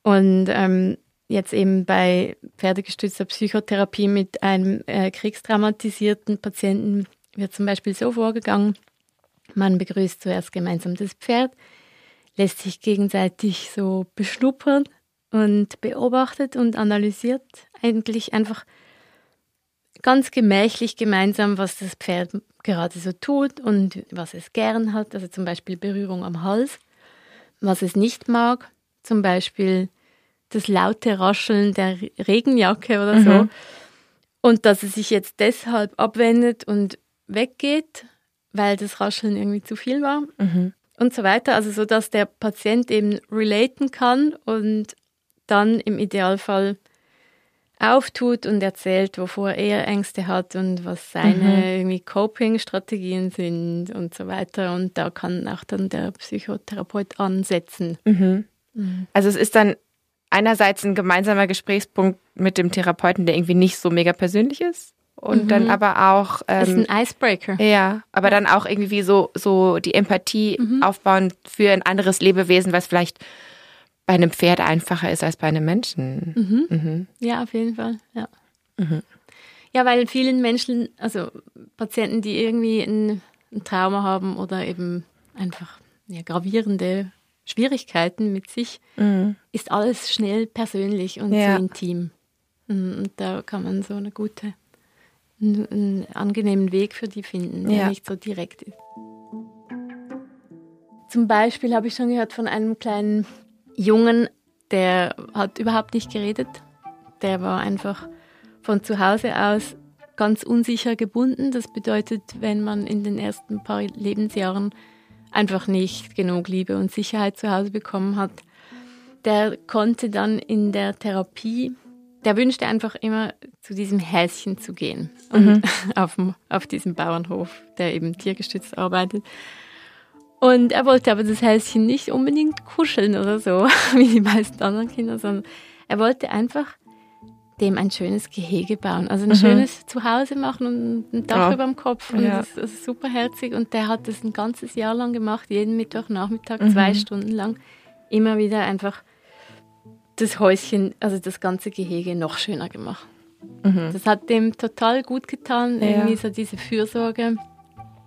Und ähm, jetzt eben bei pferdegestützter Psychotherapie mit einem äh, kriegstraumatisierten Patienten wird zum Beispiel so vorgegangen, man begrüßt zuerst gemeinsam das Pferd, lässt sich gegenseitig so beschnuppern und beobachtet und analysiert eigentlich einfach ganz gemächlich gemeinsam, was das Pferd gerade so tut und was es gern hat. Also zum Beispiel Berührung am Hals, was es nicht mag, zum Beispiel das laute Rascheln der Regenjacke oder mhm. so. Und dass es sich jetzt deshalb abwendet und weggeht, weil das Rascheln irgendwie zu viel war. Mhm. Und so weiter. Also so, dass der Patient eben relaten kann und dann im Idealfall auftut und erzählt, wovor er Ängste hat und was seine mhm. Coping-Strategien sind und so weiter. Und da kann auch dann der Psychotherapeut ansetzen.
Mhm. Mhm. Also es ist dann einerseits ein gemeinsamer Gesprächspunkt mit dem Therapeuten, der irgendwie nicht so mega persönlich ist. Und mhm. dann aber auch.
Ähm, ist ein Icebreaker.
Ja, aber dann auch irgendwie so, so die Empathie mhm. aufbauen für ein anderes Lebewesen, was vielleicht bei einem Pferd einfacher ist als bei einem Menschen.
Mhm. Mhm. Ja, auf jeden Fall. Ja. Mhm. ja, weil vielen Menschen, also Patienten, die irgendwie ein, ein Trauma haben oder eben einfach ja, gravierende Schwierigkeiten mit sich, mhm. ist alles schnell persönlich und ja. so intim. Mhm, und da kann man so eine gute, einen, einen angenehmen Weg für die finden, der ja. nicht so direkt ist. Zum Beispiel habe ich schon gehört von einem kleinen Jungen, der hat überhaupt nicht geredet. Der war einfach von zu Hause aus ganz unsicher gebunden. Das bedeutet, wenn man in den ersten paar Lebensjahren einfach nicht genug Liebe und Sicherheit zu Hause bekommen hat. Der konnte dann in der Therapie, der wünschte einfach immer zu diesem Häschen zu gehen mhm. <laughs> auf, auf diesem Bauernhof, der eben tiergestützt arbeitet. Und er wollte aber das Häschen nicht unbedingt kuscheln oder so, <laughs> wie die meisten anderen Kinder, sondern er wollte einfach dem ein schönes Gehege bauen. Also ein mhm. schönes Zuhause machen und ein Dach ja. über dem Kopf. Und ja. das, das, ist super herzig. Und der hat das ein ganzes Jahr lang gemacht, jeden Mittwochnachmittag, mhm. zwei Stunden lang. Immer wieder einfach das Häuschen, also das ganze Gehege noch schöner gemacht. Mhm. Das hat dem total gut getan, ja. irgendwie so diese Fürsorge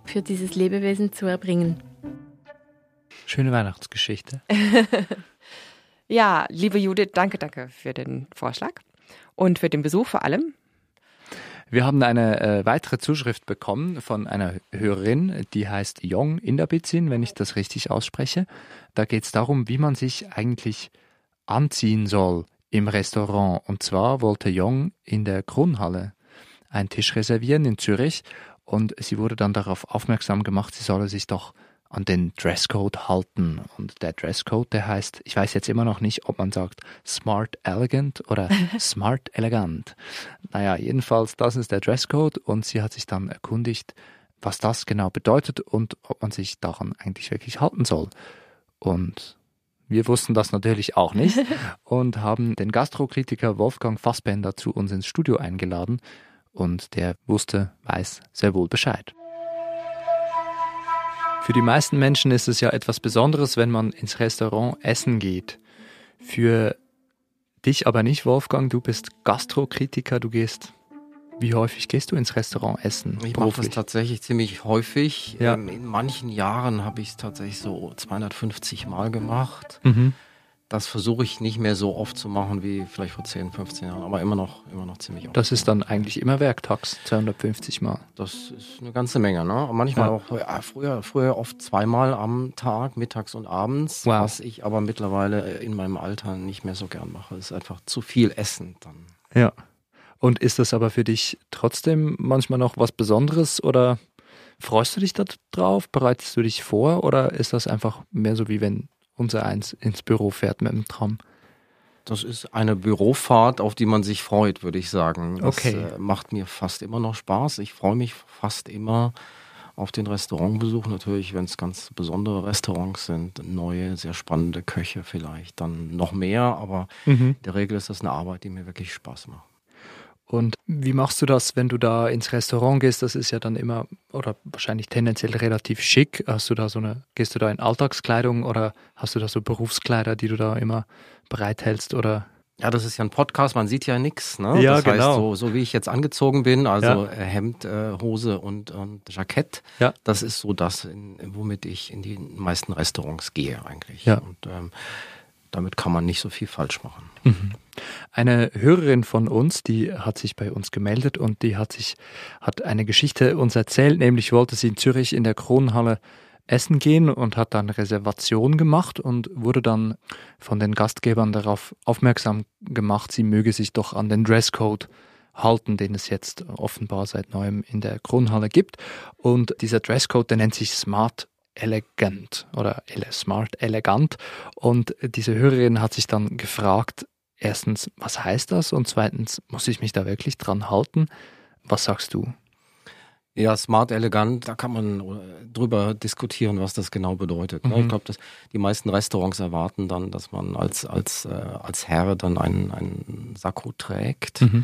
für dieses Lebewesen zu erbringen.
Schöne Weihnachtsgeschichte. <laughs>
ja, liebe Judith, danke, danke für den Vorschlag und für den Besuch vor allem.
Wir haben eine äh, weitere Zuschrift bekommen von einer Hörerin, die heißt Jong Inderbizin, wenn ich das richtig ausspreche. Da geht es darum, wie man sich eigentlich anziehen soll im Restaurant. Und zwar wollte Jong in der Kronhalle einen Tisch reservieren in Zürich und sie wurde dann darauf aufmerksam gemacht, sie solle sich doch an den Dresscode halten. Und der Dresscode, der heißt, ich weiß jetzt immer noch nicht, ob man sagt Smart Elegant oder <laughs> Smart Elegant. Naja, jedenfalls, das ist der Dresscode und sie hat sich dann erkundigt, was das genau bedeutet und ob man sich daran eigentlich wirklich halten soll. Und wir wussten das natürlich auch nicht <laughs> und haben den Gastrokritiker Wolfgang Fassbender zu uns ins Studio eingeladen und der wusste, weiß sehr wohl Bescheid. Für die meisten Menschen ist es ja etwas Besonderes, wenn man ins Restaurant essen geht. Für dich aber nicht, Wolfgang. Du bist Gastrokritiker. Du gehst. Wie häufig gehst du ins Restaurant essen?
Ich mache das tatsächlich ziemlich häufig. Ja. Ähm, in manchen Jahren habe ich es tatsächlich so 250 Mal gemacht. Mhm das versuche ich nicht mehr so oft zu machen wie vielleicht vor 10, 15 Jahren, aber immer noch, immer noch ziemlich oft.
Das ist dann eigentlich immer werktags, 250 Mal.
Das ist eine ganze Menge, ne? Manchmal ja. auch, ja, früher, früher oft zweimal am Tag, mittags und abends, wow. was ich aber mittlerweile in meinem Alter nicht mehr so gern mache. Ist einfach zu viel Essen dann.
Ja. Und ist das aber für dich trotzdem manchmal noch was Besonderes oder freust du dich da drauf? Bereitest du dich vor oder ist das einfach mehr so wie wenn unser eins ins Büro fährt mit dem Tram.
Das ist eine Bürofahrt, auf die man sich freut, würde ich sagen. Das
okay.
äh, macht mir fast immer noch Spaß. Ich freue mich fast immer auf den Restaurantbesuch. Natürlich, wenn es ganz besondere Restaurants sind, neue, sehr spannende Köche vielleicht, dann noch mehr. Aber mhm. in der Regel ist das eine Arbeit, die mir wirklich Spaß macht.
Und wie machst du das, wenn du da ins Restaurant gehst? Das ist ja dann immer oder wahrscheinlich tendenziell relativ schick. Hast du da so eine, gehst du da in Alltagskleidung oder hast du da so Berufskleider, die du da immer bereithältst oder?
Ja, das ist ja ein Podcast, man sieht ja nichts. Ne?
Ja,
das
genau.
heißt, so, so wie ich jetzt angezogen bin, also ja. Äh, Hemd, äh, Hose und, und Jackett, ja. das ist so das, in, womit ich in die meisten Restaurants gehe eigentlich.
Ja.
Und ähm, damit kann man nicht so viel falsch machen.
Mhm. Eine Hörerin von uns, die hat sich bei uns gemeldet und die hat sich, hat eine Geschichte uns erzählt, nämlich wollte sie in Zürich in der Kronhalle essen gehen und hat dann Reservation gemacht und wurde dann von den Gastgebern darauf aufmerksam gemacht, sie möge sich doch an den Dresscode halten, den es jetzt offenbar seit neuem in der Kronhalle gibt. Und dieser Dresscode, der nennt sich Smart Elegant oder Smart Elegant. Und diese Hörerin hat sich dann gefragt, erstens, was heißt das? Und zweitens, muss ich mich da wirklich dran halten? Was sagst du?
Ja, smart, elegant, da kann man äh, drüber diskutieren, was das genau bedeutet. Ne? Mhm. Ich glaube, dass die meisten Restaurants erwarten dann, dass man als, als, äh, als Herr dann einen, einen Sakko trägt, mhm.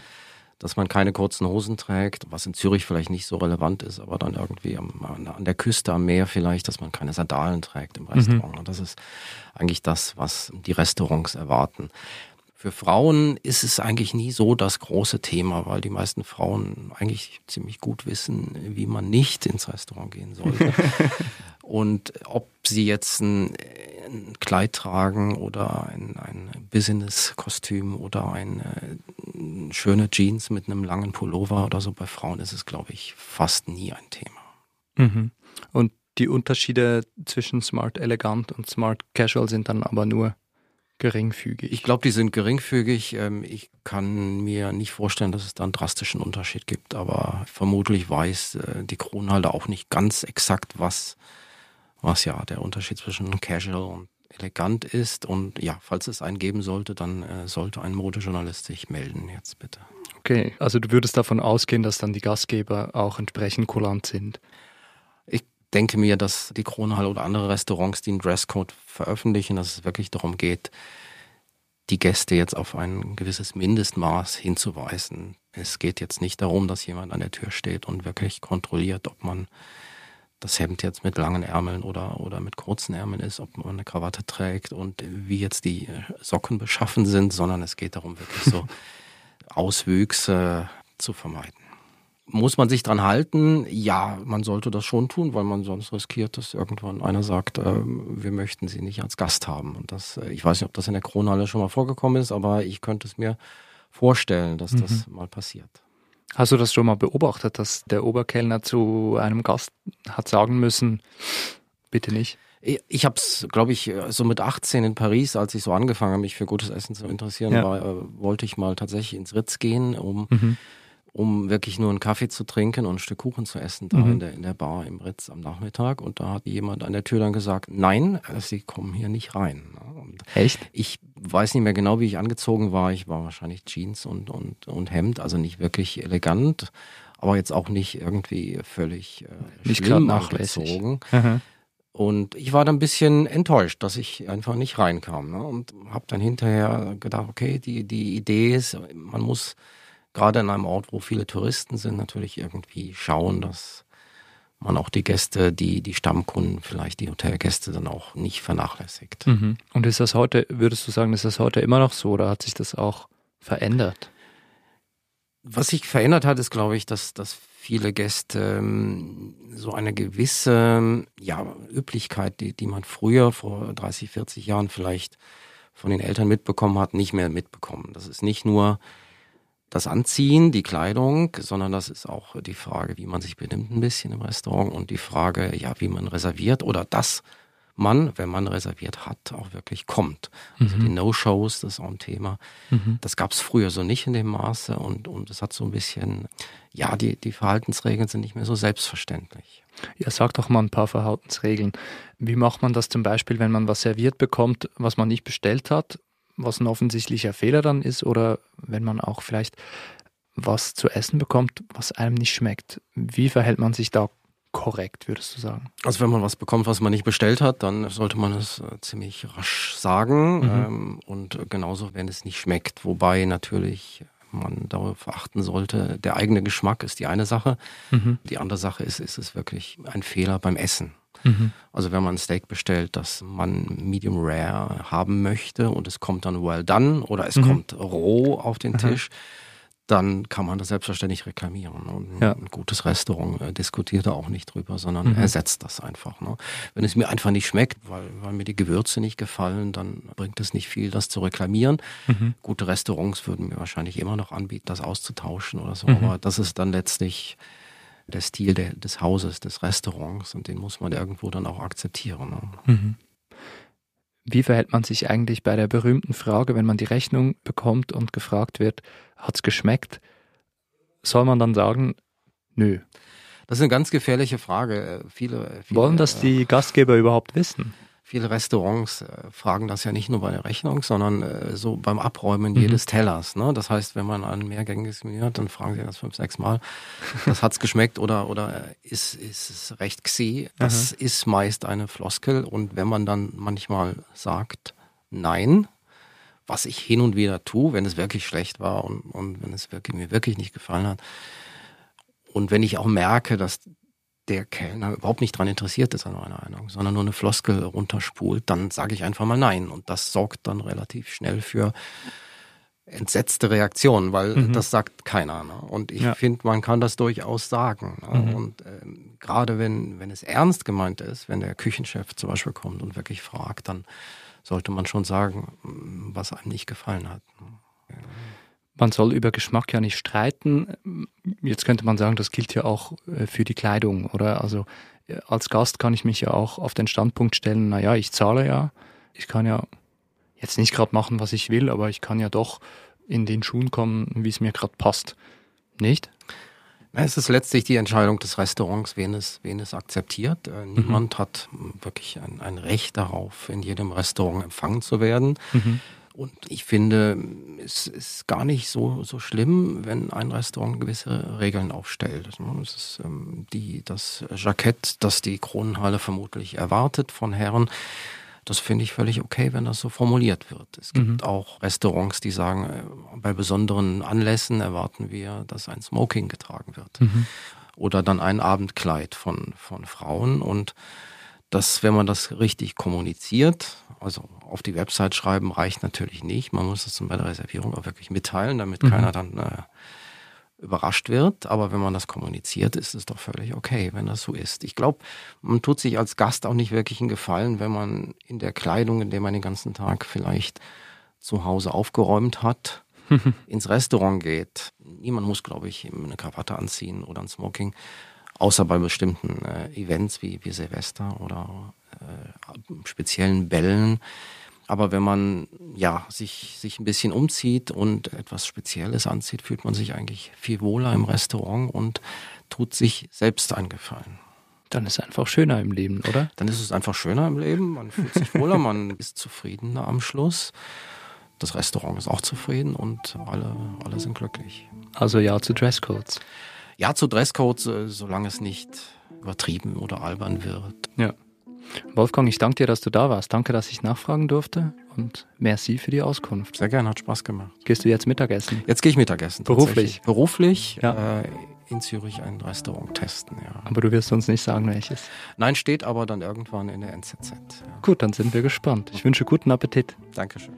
Dass man keine kurzen Hosen trägt, was in Zürich vielleicht nicht so relevant ist, aber dann irgendwie am, an der Küste am Meer vielleicht, dass man keine Sandalen trägt im mhm. Restaurant. Mhm. Und das ist eigentlich das, was die Restaurants erwarten. Für Frauen ist es eigentlich nie so das große Thema, weil die meisten Frauen eigentlich ziemlich gut wissen, wie man nicht ins Restaurant gehen sollte. <laughs> Und ob sie jetzt ein, ein Kleid tragen oder ein, ein Business-Kostüm oder eine, eine schöne Jeans mit einem langen Pullover oder so, bei Frauen ist es, glaube ich, fast nie ein Thema.
Mhm. Und die Unterschiede zwischen Smart Elegant und Smart Casual sind dann aber nur geringfügig.
Ich glaube, die sind geringfügig. Ähm, ich kann mir nicht vorstellen, dass es da einen drastischen Unterschied gibt, aber vermutlich weiß äh, die Kronhalde auch nicht ganz exakt, was, was ja der Unterschied zwischen casual und elegant ist. Und ja, falls es einen geben sollte, dann äh, sollte ein Modejournalist sich melden jetzt bitte.
Okay, also du würdest davon ausgehen, dass dann die Gastgeber auch entsprechend kulant sind
denke mir, dass die Kronhalle oder andere Restaurants, die einen Dresscode veröffentlichen, dass es wirklich darum geht, die Gäste jetzt auf ein gewisses Mindestmaß hinzuweisen. Es geht jetzt nicht darum, dass jemand an der Tür steht und wirklich kontrolliert, ob man das Hemd jetzt mit langen Ärmeln oder, oder mit kurzen Ärmeln ist, ob man eine Krawatte trägt und wie jetzt die Socken beschaffen sind, sondern es geht darum, wirklich so <laughs> Auswüchse zu vermeiden. Muss man sich dran halten? Ja, man sollte das schon tun, weil man sonst riskiert, dass irgendwann einer sagt, äh, wir möchten Sie nicht als Gast haben. Und das, äh, ich weiß nicht, ob das in der Kronhalle schon mal vorgekommen ist, aber ich könnte es mir vorstellen, dass mhm. das mal passiert.
Hast du das schon mal beobachtet, dass der Oberkellner zu einem Gast hat sagen müssen, bitte nicht?
Ich habe es, glaube ich, so mit 18 in Paris, als ich so angefangen habe, mich für gutes Essen zu interessieren, ja. war, äh, wollte ich mal tatsächlich ins Ritz gehen, um mhm um wirklich nur einen Kaffee zu trinken und ein Stück Kuchen zu essen, da mhm. in, der, in der Bar im Ritz am Nachmittag. Und da hat jemand an der Tür dann gesagt, nein, Sie kommen hier nicht rein. Und
Echt?
Ich weiß nicht mehr genau, wie ich angezogen war. Ich war wahrscheinlich Jeans und, und, und Hemd, also nicht wirklich elegant, aber jetzt auch nicht irgendwie völlig äh, nicht schlimm angezogen. Mhm. Und ich war dann ein bisschen enttäuscht, dass ich einfach nicht reinkam. Ne? Und habe dann hinterher gedacht, okay, die, die Idee ist, man muss gerade an einem Ort, wo viele Touristen sind, natürlich irgendwie schauen, dass man auch die Gäste, die, die Stammkunden, vielleicht die Hotelgäste dann auch nicht vernachlässigt.
Mhm. Und ist das heute, würdest du sagen, ist das heute immer noch so oder hat sich das auch verändert?
Was sich verändert hat, ist, glaube ich, dass, dass viele Gäste ähm, so eine gewisse ja, Üblichkeit, die, die man früher vor 30, 40 Jahren vielleicht von den Eltern mitbekommen hat, nicht mehr mitbekommen. Das ist nicht nur das Anziehen, die Kleidung, sondern das ist auch die Frage, wie man sich benimmt ein bisschen im Restaurant und die Frage, ja, wie man reserviert oder dass man, wenn man reserviert hat, auch wirklich kommt. Also mhm. die No-Shows, das ist auch ein Thema. Mhm. Das gab es früher so nicht in dem Maße und, und es hat so ein bisschen, ja, die, die Verhaltensregeln sind nicht mehr so selbstverständlich.
Ja, sag doch mal ein paar Verhaltensregeln. Wie macht man das zum Beispiel, wenn man was serviert bekommt, was man nicht bestellt hat was ein offensichtlicher Fehler dann ist oder wenn man auch vielleicht was zu essen bekommt, was einem nicht schmeckt. Wie verhält man sich da korrekt, würdest du sagen?
Also wenn man was bekommt, was man nicht bestellt hat, dann sollte man es äh, ziemlich rasch sagen mhm. ähm, und genauso, wenn es nicht schmeckt, wobei natürlich man darauf achten sollte, der eigene Geschmack ist die eine Sache. Mhm. Die andere Sache ist, ist es wirklich ein Fehler beim Essen. Mhm. Also wenn man ein Steak bestellt, das man medium rare haben möchte und es kommt dann well done oder es mhm. kommt roh auf den Tisch, dann kann man das selbstverständlich reklamieren. Und
Ja.
ein gutes Restaurant äh, diskutiert da auch nicht drüber, sondern
Mhm.
ersetzt das einfach. Ne? Wenn es mir einfach nicht schmeckt, weil, weil mir die Gewürze nicht gefallen, dann bringt es nicht viel, das zu reklamieren.
Mhm.
Gute Restaurants würden mir wahrscheinlich immer noch anbieten, das auszutauschen oder so.
Mhm.
Aber das ist dann letztlich der Stil der, des Hauses, des Restaurants und den muss man irgendwo dann auch akzeptieren. Ne?
Mhm. Wie verhält man sich eigentlich bei der berühmten Frage, wenn man die Rechnung bekommt und gefragt wird, hat's geschmeckt? Soll man dann sagen, nö?
Das ist eine ganz gefährliche Frage. Äh, Viele, viele
Wollen das
äh,
die Gastgeber überhaupt wissen?
Viele Restaurants äh, fragen das ja nicht nur bei der Rechnung, sondern äh, so beim Abräumen
Mhm.
jedes Tellers. Ne? Das heißt, wenn man ein mehrgängiges Menü hat, dann fragen sie das fünf, sechs Mal. Das hat's geschmeckt oder oder äh, ist ist es recht gsi? Das ist meist eine Floskel und wenn man dann manchmal sagt Nein, was ich hin und wieder tue, wenn es wirklich schlecht war und, und wenn es wirklich, mir wirklich nicht gefallen hat. Und wenn ich auch merke, dass der Kellner überhaupt nicht daran interessiert ist an meiner Meinung, sondern nur eine Floskel runterspult, dann sage ich einfach mal nein. Und das sorgt dann relativ schnell für entsetzte Reaktionen, weil
Mhm.
das sagt keiner. Ne? Und ich
Ja.
finde, man kann das durchaus sagen. Ne?
Mhm.
Und ähm, gerade wenn, wenn es ernst gemeint ist, wenn der Küchenchef zum Beispiel kommt und wirklich fragt, dann sollte man schon sagen, mm, was einem nicht gefallen hat.
Man soll über Geschmack ja nicht streiten. Jetzt könnte man sagen, das gilt ja auch äh, für die Kleidung, oder? Also äh, als Gast kann ich mich ja auch auf den Standpunkt stellen, naja, ich zahle ja, ich kann ja jetzt nicht gerade machen, was ich will, aber ich kann ja doch in den Schuhen kommen, wie es mir gerade passt. Nicht?
Es ist letztlich die Entscheidung des Restaurants, wen es, wen es akzeptiert. Äh,
Mhm.
Niemand hat wirklich ein, ein Recht darauf, in jedem Restaurant empfangen zu werden.
Mhm.
Und ich finde, es ist gar nicht so, so schlimm, wenn ein Restaurant gewisse Regeln aufstellt. Es ist ähm, die, das Jackett, das die Kronenhalle vermutlich erwartet von Herren. Das finde ich völlig okay, wenn das so formuliert wird. Es gibt
Mhm.
auch Restaurants, die sagen, äh, bei besonderen Anlässen erwarten wir, dass ein Smoking getragen wird.
Mhm.
Oder dann ein Abendkleid von, von Frauen. Und das, wenn man das richtig kommuniziert, also auf die Website schreiben, reicht natürlich nicht. Man muss das bei der Reservierung auch wirklich mitteilen, damit
Mhm.
keiner dann äh, überrascht wird. Aber wenn man das kommuniziert, ist es doch völlig okay, wenn das so ist. Ich glaube, man tut sich als Gast auch nicht wirklich einen Gefallen, wenn man in der Kleidung, in der man den ganzen Tag vielleicht zu Hause aufgeräumt hat, <laughs> ins Restaurant geht. Niemand muss, glaube ich, eine Krawatte anziehen oder ein Smoking, außer bei bestimmten äh, Events wie, wie Silvester oder äh, speziellen Bällen. Aber wenn man ja sich, sich ein bisschen umzieht und etwas Spezielles anzieht, fühlt man sich eigentlich viel wohler im Restaurant und tut sich selbst einen Gefallen.
Dann ist es einfach schöner im Leben, oder?
Dann ist es einfach schöner im Leben, man fühlt sich wohler, man <laughs> ist zufriedener am Schluss. Das Restaurant ist auch zufrieden und alle, alle sind glücklich.
Also ja zu Dresscodes.
Ja, zu Dresscodes, äh, solange es nicht übertrieben oder albern wird.
Ja. Wolfgang, ich danke dir, dass du da warst. Danke, dass ich nachfragen durfte und merci für die Auskunft.
Sehr gerne, hat Spaß gemacht.
Gehst du jetzt Mittagessen?
Jetzt gehe ich Mittagessen.
Beruflich?
Beruflich
Ja.
äh, in Zürich ein Restaurant testen, ja.
Aber du wirst uns nicht sagen, welches.
Nein, steht aber dann irgendwann in der NZZ. Ja.
Gut, dann sind wir gespannt. Ich wünsche guten Appetit.
Dankeschön.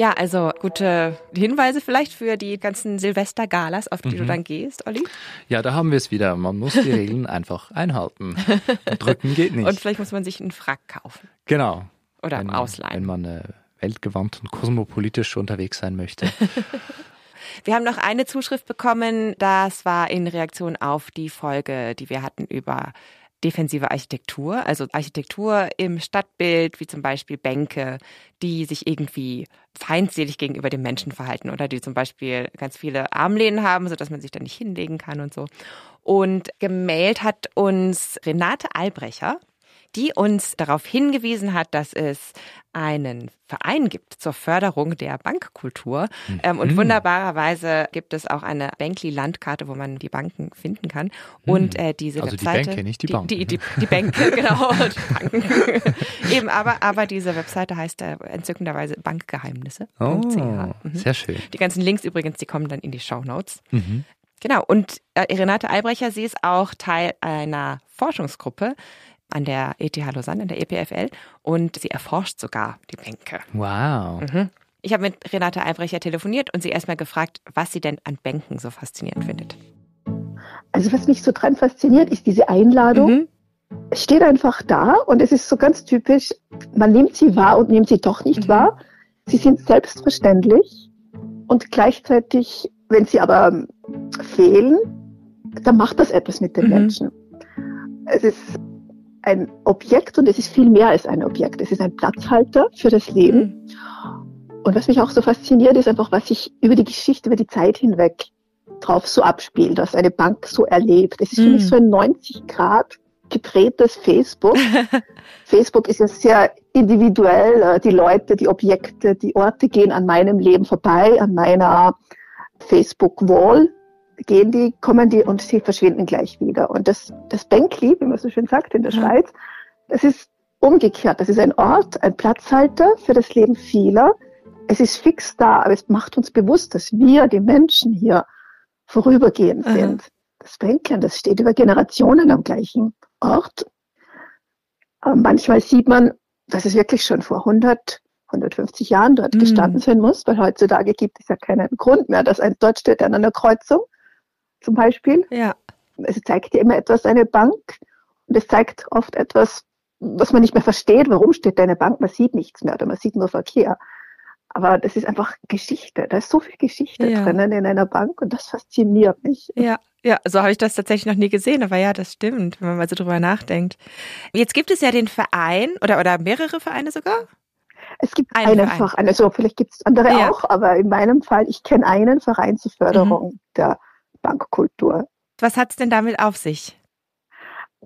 Ja, also gute Hinweise vielleicht für die ganzen Silvester-Galas, auf die du
Mhm.
dann gehst, Olli.
Ja, da haben wir es wieder. Man muss die <laughs> Regeln einfach einhalten. Drücken geht nicht.
Und vielleicht muss man sich einen Frack kaufen
genau.
oder
wenn,
ausleihen.
Wenn man äh, weltgewandt und kosmopolitisch unterwegs sein möchte. <laughs>
Wir haben noch eine Zuschrift bekommen, das war in Reaktion auf die Folge, die wir hatten über defensive Architektur, also Architektur im Stadtbild, wie zum Beispiel Bänke, die sich irgendwie feindselig gegenüber dem Menschen verhalten oder die zum Beispiel ganz viele Armlehnen haben, sodass man sich da nicht hinlegen kann und so. Und gemailt hat uns Renate Albrecher, die uns darauf hingewiesen hat, dass es einen Verein gibt zur Förderung der Bankkultur. Ähm, und
Mhm.
wunderbarerweise gibt es auch eine Bankly-Landkarte, wo man die Banken finden kann. Und äh, diese
Also die
Webseite.
Bänke, nicht die Banken.
Die, die, die Bänke, <laughs> genau. Die Banken. <laughs> Eben, aber, aber diese Webseite heißt äh, entzückenderweise bankgeheimnisse.ch.
Oh,
Mhm.
sehr schön.
Die ganzen Links übrigens, die kommen dann in die Show Notes.
Mhm.
Genau. Und äh, Renate Albrecher, sie ist auch Teil einer Forschungsgruppe an der ETH Lausanne, an der EPFL. Und sie erforscht sogar die Bänke.
Wow.
Mhm. Ich habe mit Renate Albrecher telefoniert und sie erstmal gefragt, was sie denn an Bänken so faszinierend findet.
Also was mich so dran fasziniert, ist diese Einladung. Mhm. Es steht einfach da und es ist so ganz typisch, man nimmt sie wahr und nimmt sie doch nicht mhm. wahr. Sie sind selbstverständlich und gleichzeitig, wenn sie aber fehlen, dann macht das etwas mit den mhm. Menschen. Es ist ein Objekt und es ist viel mehr als ein Objekt. Es ist ein Platzhalter für das Leben. Mhm. Und was mich auch so fasziniert, ist einfach, was sich über die Geschichte, über die Zeit hinweg drauf so abspielt, was eine Bank so erlebt. Es ist für mich mhm. so ein 90 Grad gedrehtes Facebook. <laughs> Facebook ist ja sehr individuell. Die Leute, die Objekte, die Orte gehen an meinem Leben vorbei, an meiner Facebook-Wall gehen die, kommen die und sie verschwinden gleich wieder. Und das, das Bänkli, wie man so schön sagt in der ja. Schweiz, das ist umgekehrt. Das ist ein Ort, ein Platzhalter für das Leben vieler. Es ist fix da, aber es macht uns bewusst, dass wir, die Menschen hier, vorübergehend Aha. sind. Das Bänkchen, das steht über Generationen am gleichen Ort. Aber manchmal sieht man, dass es wirklich schon vor 100, 150 Jahren dort mhm. gestanden sein muss, weil heutzutage gibt es ja keinen Grund mehr, dass ein dort steht an einer Kreuzung zum Beispiel. Ja. Es zeigt ja immer etwas eine Bank und es zeigt oft etwas, was man nicht mehr versteht. Warum steht da eine Bank? Man sieht nichts mehr oder man sieht nur Verkehr. Aber das ist einfach Geschichte. Da ist so viel Geschichte ja. drinnen in einer Bank und das fasziniert mich.
Ja, ja, so habe ich das tatsächlich noch nie gesehen, aber ja, das stimmt, wenn man mal so drüber nachdenkt. Jetzt gibt es ja den Verein oder, oder mehrere Vereine sogar?
Es gibt einen, einen Verein, also vielleicht gibt es andere ja. auch, aber in meinem Fall, ich kenne einen Verein zur Förderung mhm. der Bankkultur.
Was hat es denn damit auf sich?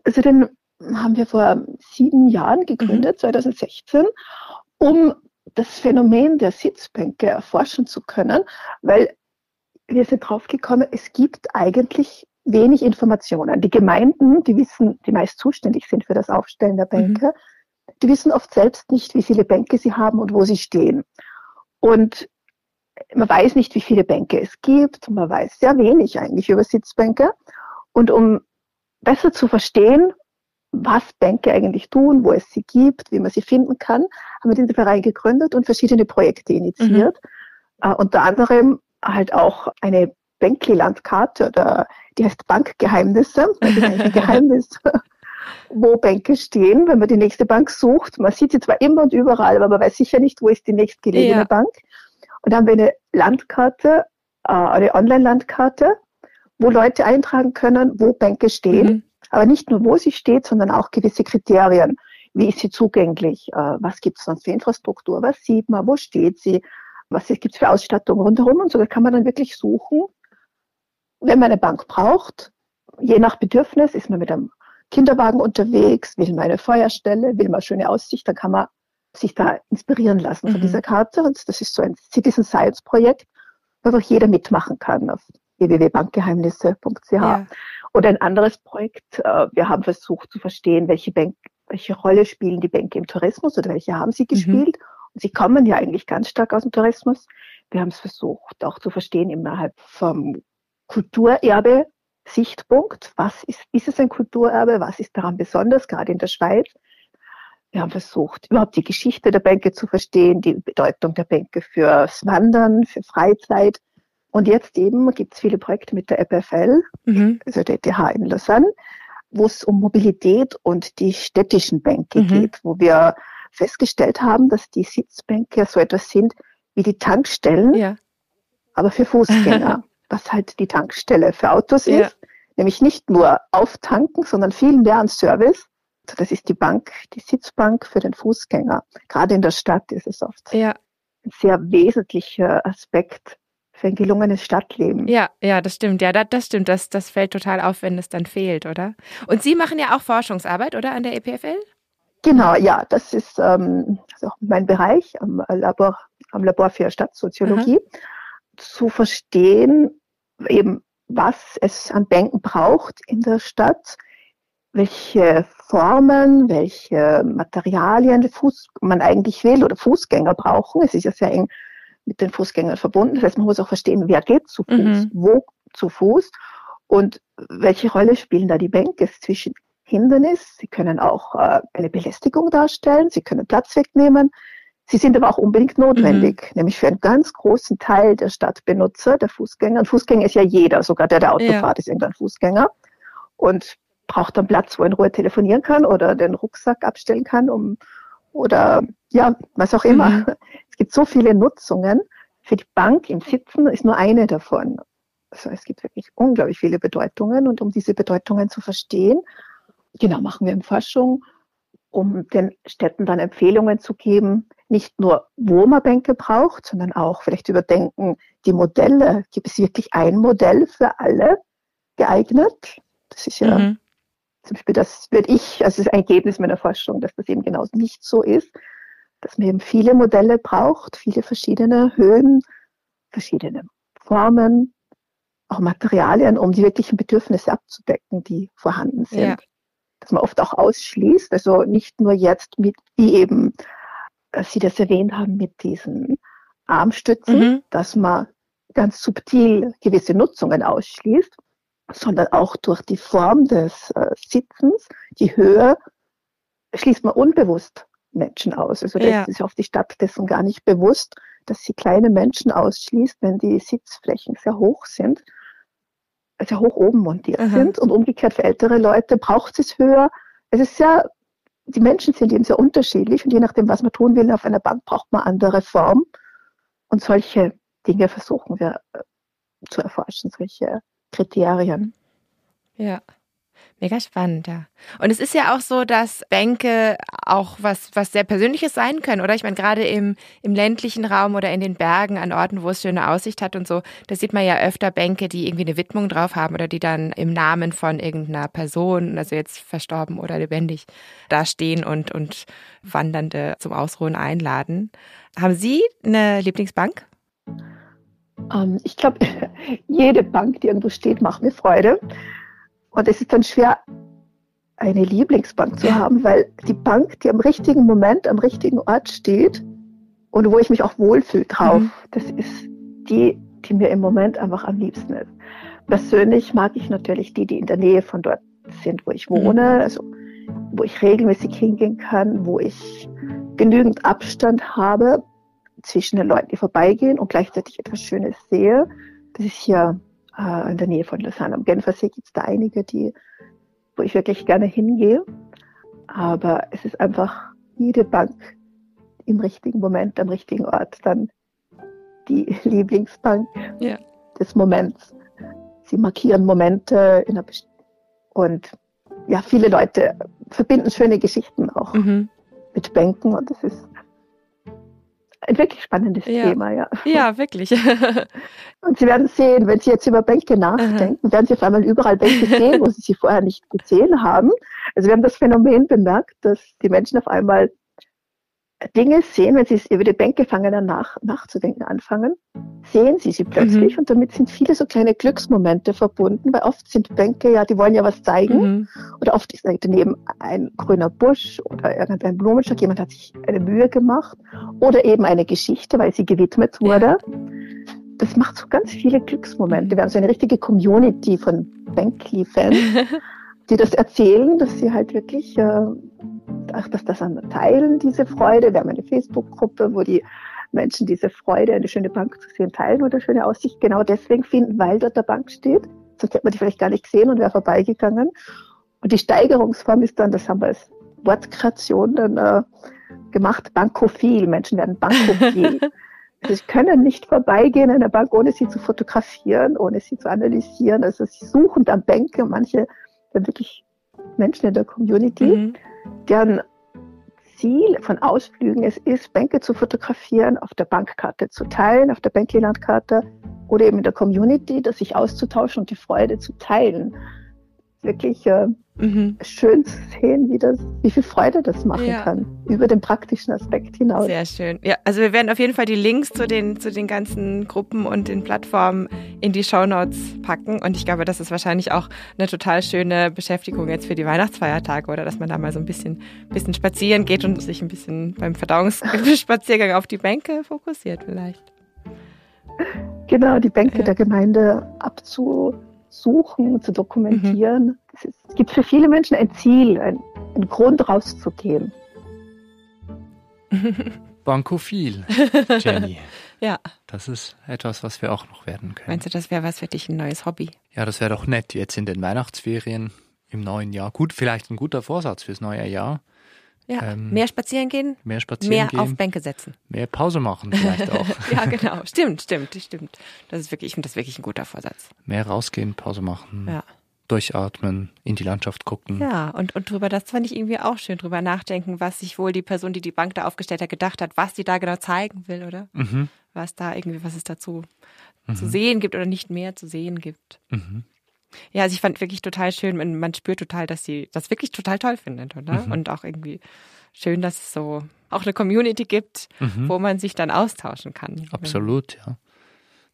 Also den haben wir vor sieben Jahren gegründet, mhm. 2016, um das Phänomen der Sitzbänke erforschen zu können, weil wir sind draufgekommen, es gibt eigentlich wenig Informationen. Die Gemeinden, die wissen, die meist zuständig sind für das Aufstellen der Bänke, mhm. die wissen oft selbst nicht, wie viele Bänke sie haben und wo sie stehen. Und man weiß nicht, wie viele Bänke es gibt. Man weiß sehr wenig eigentlich über Sitzbänke. Und um besser zu verstehen, was Bänke eigentlich tun, wo es sie gibt, wie man sie finden kann, haben wir diesen Verein gegründet und verschiedene Projekte initiiert. Mhm. Uh, unter anderem halt auch eine Bänkli-Landkarte oder die heißt Bankgeheimnisse. Das ist eigentlich ein <laughs> Geheimnis, wo Bänke stehen, wenn man die nächste Bank sucht. Man sieht sie zwar immer und überall, aber man weiß sicher nicht, wo ist die nächstgelegene ja. Bank. Und da haben wir eine Landkarte, äh, eine Online-Landkarte, wo Leute eintragen können, wo Bänke stehen. Mhm. Aber nicht nur, wo sie steht, sondern auch gewisse Kriterien. Wie ist sie zugänglich? Äh, was gibt es sonst für Infrastruktur? Was sieht man? Wo steht sie? Was gibt es für Ausstattung rundherum? Und so da kann man dann wirklich suchen, wenn man eine Bank braucht. Je nach Bedürfnis ist man mit einem Kinderwagen unterwegs, will man eine Feuerstelle, will man schöne Aussicht, dann kann man sich da inspirieren lassen von mhm. dieser Karte. Und das ist so ein Citizen Science Projekt, wo einfach jeder mitmachen kann auf www.bankgeheimnisse.ch. Ja. Oder ein anderes Projekt, äh, wir haben versucht zu verstehen, welche, Bank, welche Rolle spielen die Bänke im Tourismus oder welche haben sie mhm. gespielt. Mhm. Und sie kommen ja eigentlich ganz stark aus dem Tourismus. Wir haben es versucht auch zu verstehen innerhalb vom Kulturerbe Sichtpunkt. Was ist, ist es ein Kulturerbe? Was ist daran besonders, gerade in der Schweiz? Wir haben versucht, überhaupt die Geschichte der Bänke zu verstehen, die Bedeutung der Bänke fürs Wandern, für Freizeit. Und jetzt eben gibt es viele Projekte mit der EPFL, mhm. also der ETH in Lausanne, wo es um Mobilität und die städtischen Bänke mhm. geht, wo wir festgestellt haben, dass die Sitzbänke so etwas sind wie die Tankstellen, ja. aber für Fußgänger, <laughs> was halt die Tankstelle für Autos ja. ist, nämlich nicht nur auftanken, sondern viel mehr an Service das ist die Bank, die Sitzbank für den Fußgänger. Gerade in der Stadt ist es oft ja. ein sehr wesentlicher Aspekt für ein gelungenes Stadtleben.
Ja, ja, das stimmt. Ja, das, das stimmt. Das, das fällt total auf, wenn es dann fehlt, oder? Und Sie machen ja auch Forschungsarbeit, oder, an der EPFL?
Genau, ja, das ist ähm, also mein Bereich am Labor, am Labor für Stadtsoziologie, Aha. zu verstehen, eben was es an Bänken braucht in der Stadt, welche Formen, welche Materialien Fuß, man eigentlich will oder Fußgänger brauchen. Es ist ja sehr eng mit den Fußgängern verbunden. Das heißt, man muss auch verstehen, wer geht zu Fuß, mhm. wo zu Fuß und welche Rolle spielen da die Bänke zwischen Hindernis. Sie können auch äh, eine Belästigung darstellen, sie können Platz wegnehmen, Sie sind aber auch unbedingt notwendig, mhm. nämlich für einen ganz großen Teil der Stadtbenutzer, der Fußgänger. Ein Fußgänger ist ja jeder, sogar der, der Auto ja. fährt, ist irgendein Fußgänger und braucht dann Platz, wo er in Ruhe telefonieren kann oder den Rucksack abstellen kann, um oder ja, was auch immer. Mhm. <laughs> Es gibt so viele Nutzungen. Für die Bank im Sitzen ist nur eine davon. Also es gibt wirklich unglaublich viele Bedeutungen und um diese Bedeutungen zu verstehen, genau machen wir in Forschung, um den Städten dann Empfehlungen zu geben, nicht nur, wo man Bänke braucht, sondern auch vielleicht überdenken, die Modelle. Gibt es wirklich ein Modell für alle geeignet? Das ist ja mhm. Zum Beispiel, das würde ich, also das ist ein Ergebnis meiner Forschung, dass das eben genau nicht so ist, dass man eben viele Modelle braucht, viele verschiedene Höhen, verschiedene Formen, auch Materialien, um die wirklichen Bedürfnisse abzudecken, die vorhanden sind. Ja. Dass man oft auch ausschließt, also nicht nur jetzt mit, wie eben äh, Sie das erwähnt haben, mit diesen Armstützen, mhm. dass man ganz subtil gewisse Nutzungen ausschließt, sondern auch durch die Form des äh, Sitzens, die Höhe, schließt man unbewusst Menschen aus. Also das ja. ist auf die Stadt dessen gar nicht bewusst, dass sie kleine Menschen ausschließt, wenn die Sitzflächen sehr hoch sind, sehr hoch oben montiert Aha. sind. Und umgekehrt für ältere Leute braucht es höher. Es ist sehr, die Menschen sind eben sehr unterschiedlich und je nachdem, was man tun will auf einer Bank, braucht man andere Form. Und solche Dinge versuchen wir äh, zu erforschen, solche Kriterien.
Ja. Mega spannend, ja. Und es ist ja auch so, dass Bänke auch was, was sehr Persönliches sein können, oder? Ich meine, gerade im, im ländlichen Raum oder in den Bergen, an Orten, wo es schöne Aussicht hat und so, da sieht man ja öfter Bänke, die irgendwie eine Widmung drauf haben oder die dann im Namen von irgendeiner Person, also jetzt verstorben oder lebendig, da stehen und, und Wandernde zum Ausruhen einladen. Haben Sie eine Lieblingsbank?
Ähm, ich glaube, <laughs> jede Bank, die irgendwo steht, macht mir Freude. Und es ist dann schwer, eine Lieblingsbank zu haben, weil die Bank, die am richtigen Moment, am richtigen Ort steht und wo ich mich auch wohlfühle drauf, mhm. das ist die, die mir im Moment einfach am liebsten ist. Persönlich mag ich natürlich die, die in der Nähe von dort sind, wo ich wohne, mhm. also wo ich regelmäßig hingehen kann, wo ich genügend Abstand habe zwischen den Leuten, die vorbeigehen und gleichzeitig etwas Schönes sehe. Das ist hier äh, in der Nähe von Lausanne. Am Genfersee gibt es da einige, die, wo ich wirklich gerne hingehe. Aber es ist einfach jede Bank im richtigen Moment, am richtigen Ort dann die <laughs> Lieblingsbank ja. des Moments. Sie markieren Momente in einer Best und ja, viele Leute verbinden schöne Geschichten auch mhm. mit Bänken und das ist ein wirklich spannendes
ja.
Thema, ja.
Ja, wirklich. <laughs>
Und Sie werden sehen, wenn Sie jetzt über Bänke nachdenken, werden Sie auf einmal überall Bänke sehen, wo Sie sie vorher nicht gesehen haben. Also wir haben das Phänomen bemerkt, dass die Menschen auf einmal Dinge sehen, wenn sie über die Bänke fangen nach, nachzudenken anfangen, sehen sie sie plötzlich mhm. und damit sind viele so kleine Glücksmomente verbunden, weil oft sind Bänke ja, die wollen ja was zeigen mhm. oder oft ist daneben ein grüner Busch oder irgendein Blumenstock, jemand hat sich eine Mühe gemacht oder eben eine Geschichte, weil sie gewidmet wurde. Ja. Das macht so ganz viele Glücksmomente. Wir haben so eine richtige Community von Bankly-Fans, <laughs> die das erzählen, dass sie halt wirklich äh, ach, dass das an teilen, diese Freude. Wir haben eine Facebook-Gruppe, wo die Menschen diese Freude, eine schöne Bank zu sehen, teilen oder schöne Aussicht genau deswegen finden, weil dort der Bank steht. Sonst hätte man die vielleicht gar nicht gesehen und wäre vorbeigegangen. Und die Steigerungsform ist dann, das haben wir als Wortkreation dann äh, gemacht, Bankophil. Menschen werden Bankophil. <laughs> Sie können nicht vorbeigehen an der Bank, ohne sie zu fotografieren, ohne sie zu analysieren. Also sie suchen dann Bänke, manche dann wirklich Menschen in der Community, mhm. Deren Ziel von Ausflügen es ist, Bänke zu fotografieren, auf der Bankkarte zu teilen, auf der Banklandkarte oder eben in der Community, das sich auszutauschen und die Freude zu teilen. Wirklich äh, mhm. schön zu sehen, wie, das, wie viel Freude das machen ja. kann, über den praktischen Aspekt hinaus.
Sehr schön. Ja, also wir werden auf jeden Fall die Links zu den, zu den ganzen Gruppen und den Plattformen in die Shownotes packen. Und ich glaube, das ist wahrscheinlich auch eine total schöne Beschäftigung jetzt für die Weihnachtsfeiertage oder dass man da mal so ein bisschen, bisschen spazieren geht und sich ein bisschen beim Verdauungsspaziergang auf die Bänke fokussiert vielleicht.
Genau, die Bänke ja. der Gemeinde abzu suchen, zu dokumentieren. Mhm. Es gibt für viele Menschen ein Ziel, ein, ein Grund rauszugehen. <laughs>
Bankophil, Jenny.
ja.
Das ist etwas, was wir auch noch werden können.
Meinst du, das wäre was für dich, ein neues Hobby?
Ja, das wäre doch nett, jetzt in den Weihnachtsferien im neuen Jahr. Gut, vielleicht ein guter Vorsatz fürs neue Jahr.
Ja,
Ähm,
mehr spazieren gehen,
Mehr spazieren
mehr
gehen,
auf Bänke setzen.
mehr Pause machen vielleicht auch. <laughs>
ja, genau. Stimmt, stimmt, stimmt. Das ist wirklich, ich finde das wirklich ein guter Vorsatz.
mehr rausgehen, Pause machen,
Ja.
Durchatmen, in die Landschaft gucken.
Ja, und, und drüber, das fand ich irgendwie auch schön, drüber nachdenken, was sich wohl die Person, die die Bank da aufgestellt hat, gedacht hat, was die da genau zeigen will, oder?
Mhm.
Was da irgendwie, was es dazu zu
Mhm.
sehen gibt oder nicht mehr zu sehen gibt.
Mhm.
Ja, also ich fand wirklich total schön, man, man spürt total, dass sie das wirklich total toll findet, oder?
Mhm.
Und auch irgendwie schön, dass es so auch eine Community gibt,
Mhm.
wo man sich dann austauschen kann.
Absolut, ja.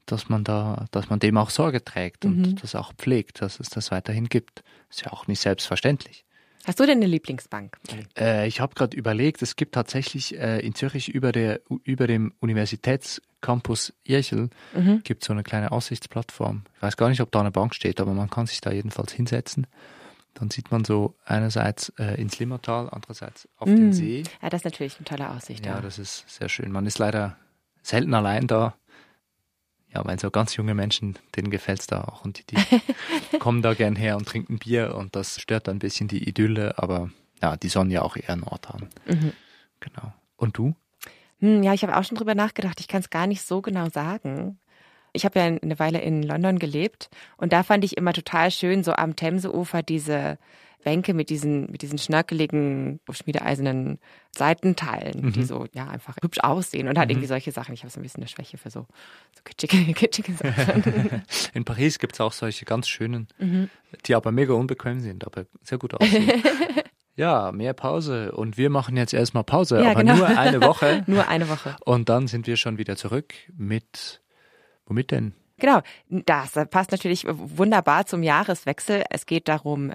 Dass man da, dass man dem auch Sorge trägt und
Mhm.
das auch pflegt, dass es das weiterhin gibt. Ist ja auch nicht selbstverständlich.
Hast du denn eine Lieblingsbank?
Äh, ich habe gerade überlegt, es gibt tatsächlich äh, in Zürich über, der, über dem Universitätscampus Irchel
Mhm.
gibt so eine kleine Aussichtsplattform. Ich weiß gar nicht, ob da eine Bank steht, aber man kann sich da jedenfalls hinsetzen. Dann sieht man so einerseits äh, ins Limmertal, andererseits auf den
Mm.
See.
Ja, das ist natürlich eine tolle Aussicht.
Ja,
Ja,
das ist sehr schön. Man ist leider selten allein da. Ja, weil so ganz junge Menschen, denen gefällt's da auch. Und die, die <laughs> kommen da gern her und trinken Bier und das stört ein bisschen die Idylle, aber ja, die sollen ja auch eher einen Ort haben.
Mhm.
Genau. Und du?
Hm, ja, ich habe auch schon drüber nachgedacht. Ich kann es gar nicht so genau sagen. Ich habe ja eine Weile in London gelebt und da fand ich immer total schön, so am Themseufer diese Bänke mit diesen, mit diesen schnörkeligen, schmiedeeisernen Seitenteilen, die
Mhm.
so, ja, einfach hübsch aussehen und halt
Mhm.
irgendwie solche Sachen. Ich habe so ein bisschen eine Schwäche für so, so kitschige, <laughs> kitschige Sachen. <laughs>
In Paris gibt's auch solche ganz schönen,
Mhm.
die aber mega unbequem sind, aber sehr gut aussehen. <laughs> ja, mehr Pause. Und wir machen jetzt erstmal Pause,
Ja,
aber
genau.
nur eine Woche.
Nur eine Woche.
Und dann sind wir schon wieder zurück mit, womit denn?
Genau, das passt natürlich wunderbar zum Jahreswechsel. Es geht darum,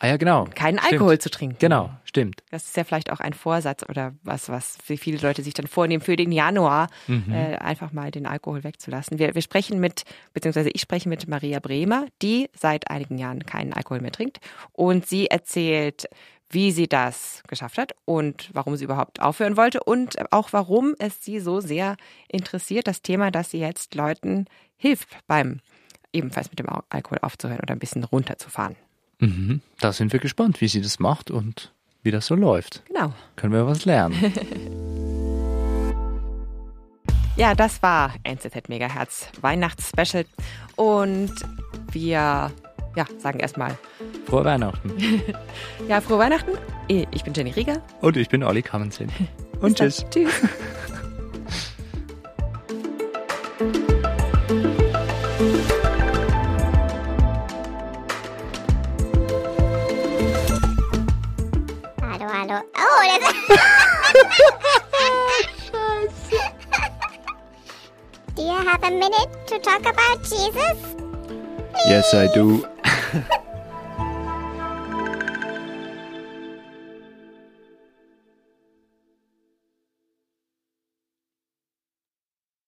Ah ja, genau.
keinen
Stimmt.
Alkohol zu trinken.
Genau, stimmt.
Das ist ja vielleicht auch ein Vorsatz oder was, was viele Leute sich dann vornehmen, für den Januar
Mhm.
äh, einfach mal den Alkohol wegzulassen. Wir, wir sprechen mit, beziehungsweise ich spreche mit Maria Bremer, die seit einigen Jahren keinen Alkohol mehr trinkt. Und sie erzählt, wie sie das geschafft hat und warum sie überhaupt aufhören wollte und auch warum es sie so sehr interessiert, das Thema, dass sie jetzt Leuten hilft beim ebenfalls mit dem Al- Alkohol aufzuhören oder ein bisschen runterzufahren.
Mhm. Da sind wir gespannt, wie sie das macht und wie das so läuft.
Genau.
Können wir was lernen. <laughs>
Ja, das war NZZ Megahertz Weihnachtsspecial und wir ja, sagen erstmal
Frohe Weihnachten. <laughs>
ja, frohe Weihnachten. Ich bin Jenny Rieger.
Und ich bin Olli Kammensinn. <laughs> Und tschüss.
Tschüss.
Hallo, hallo. Oh, das Do you have a minute to talk about Jesus?
Yes, I do. <laughs>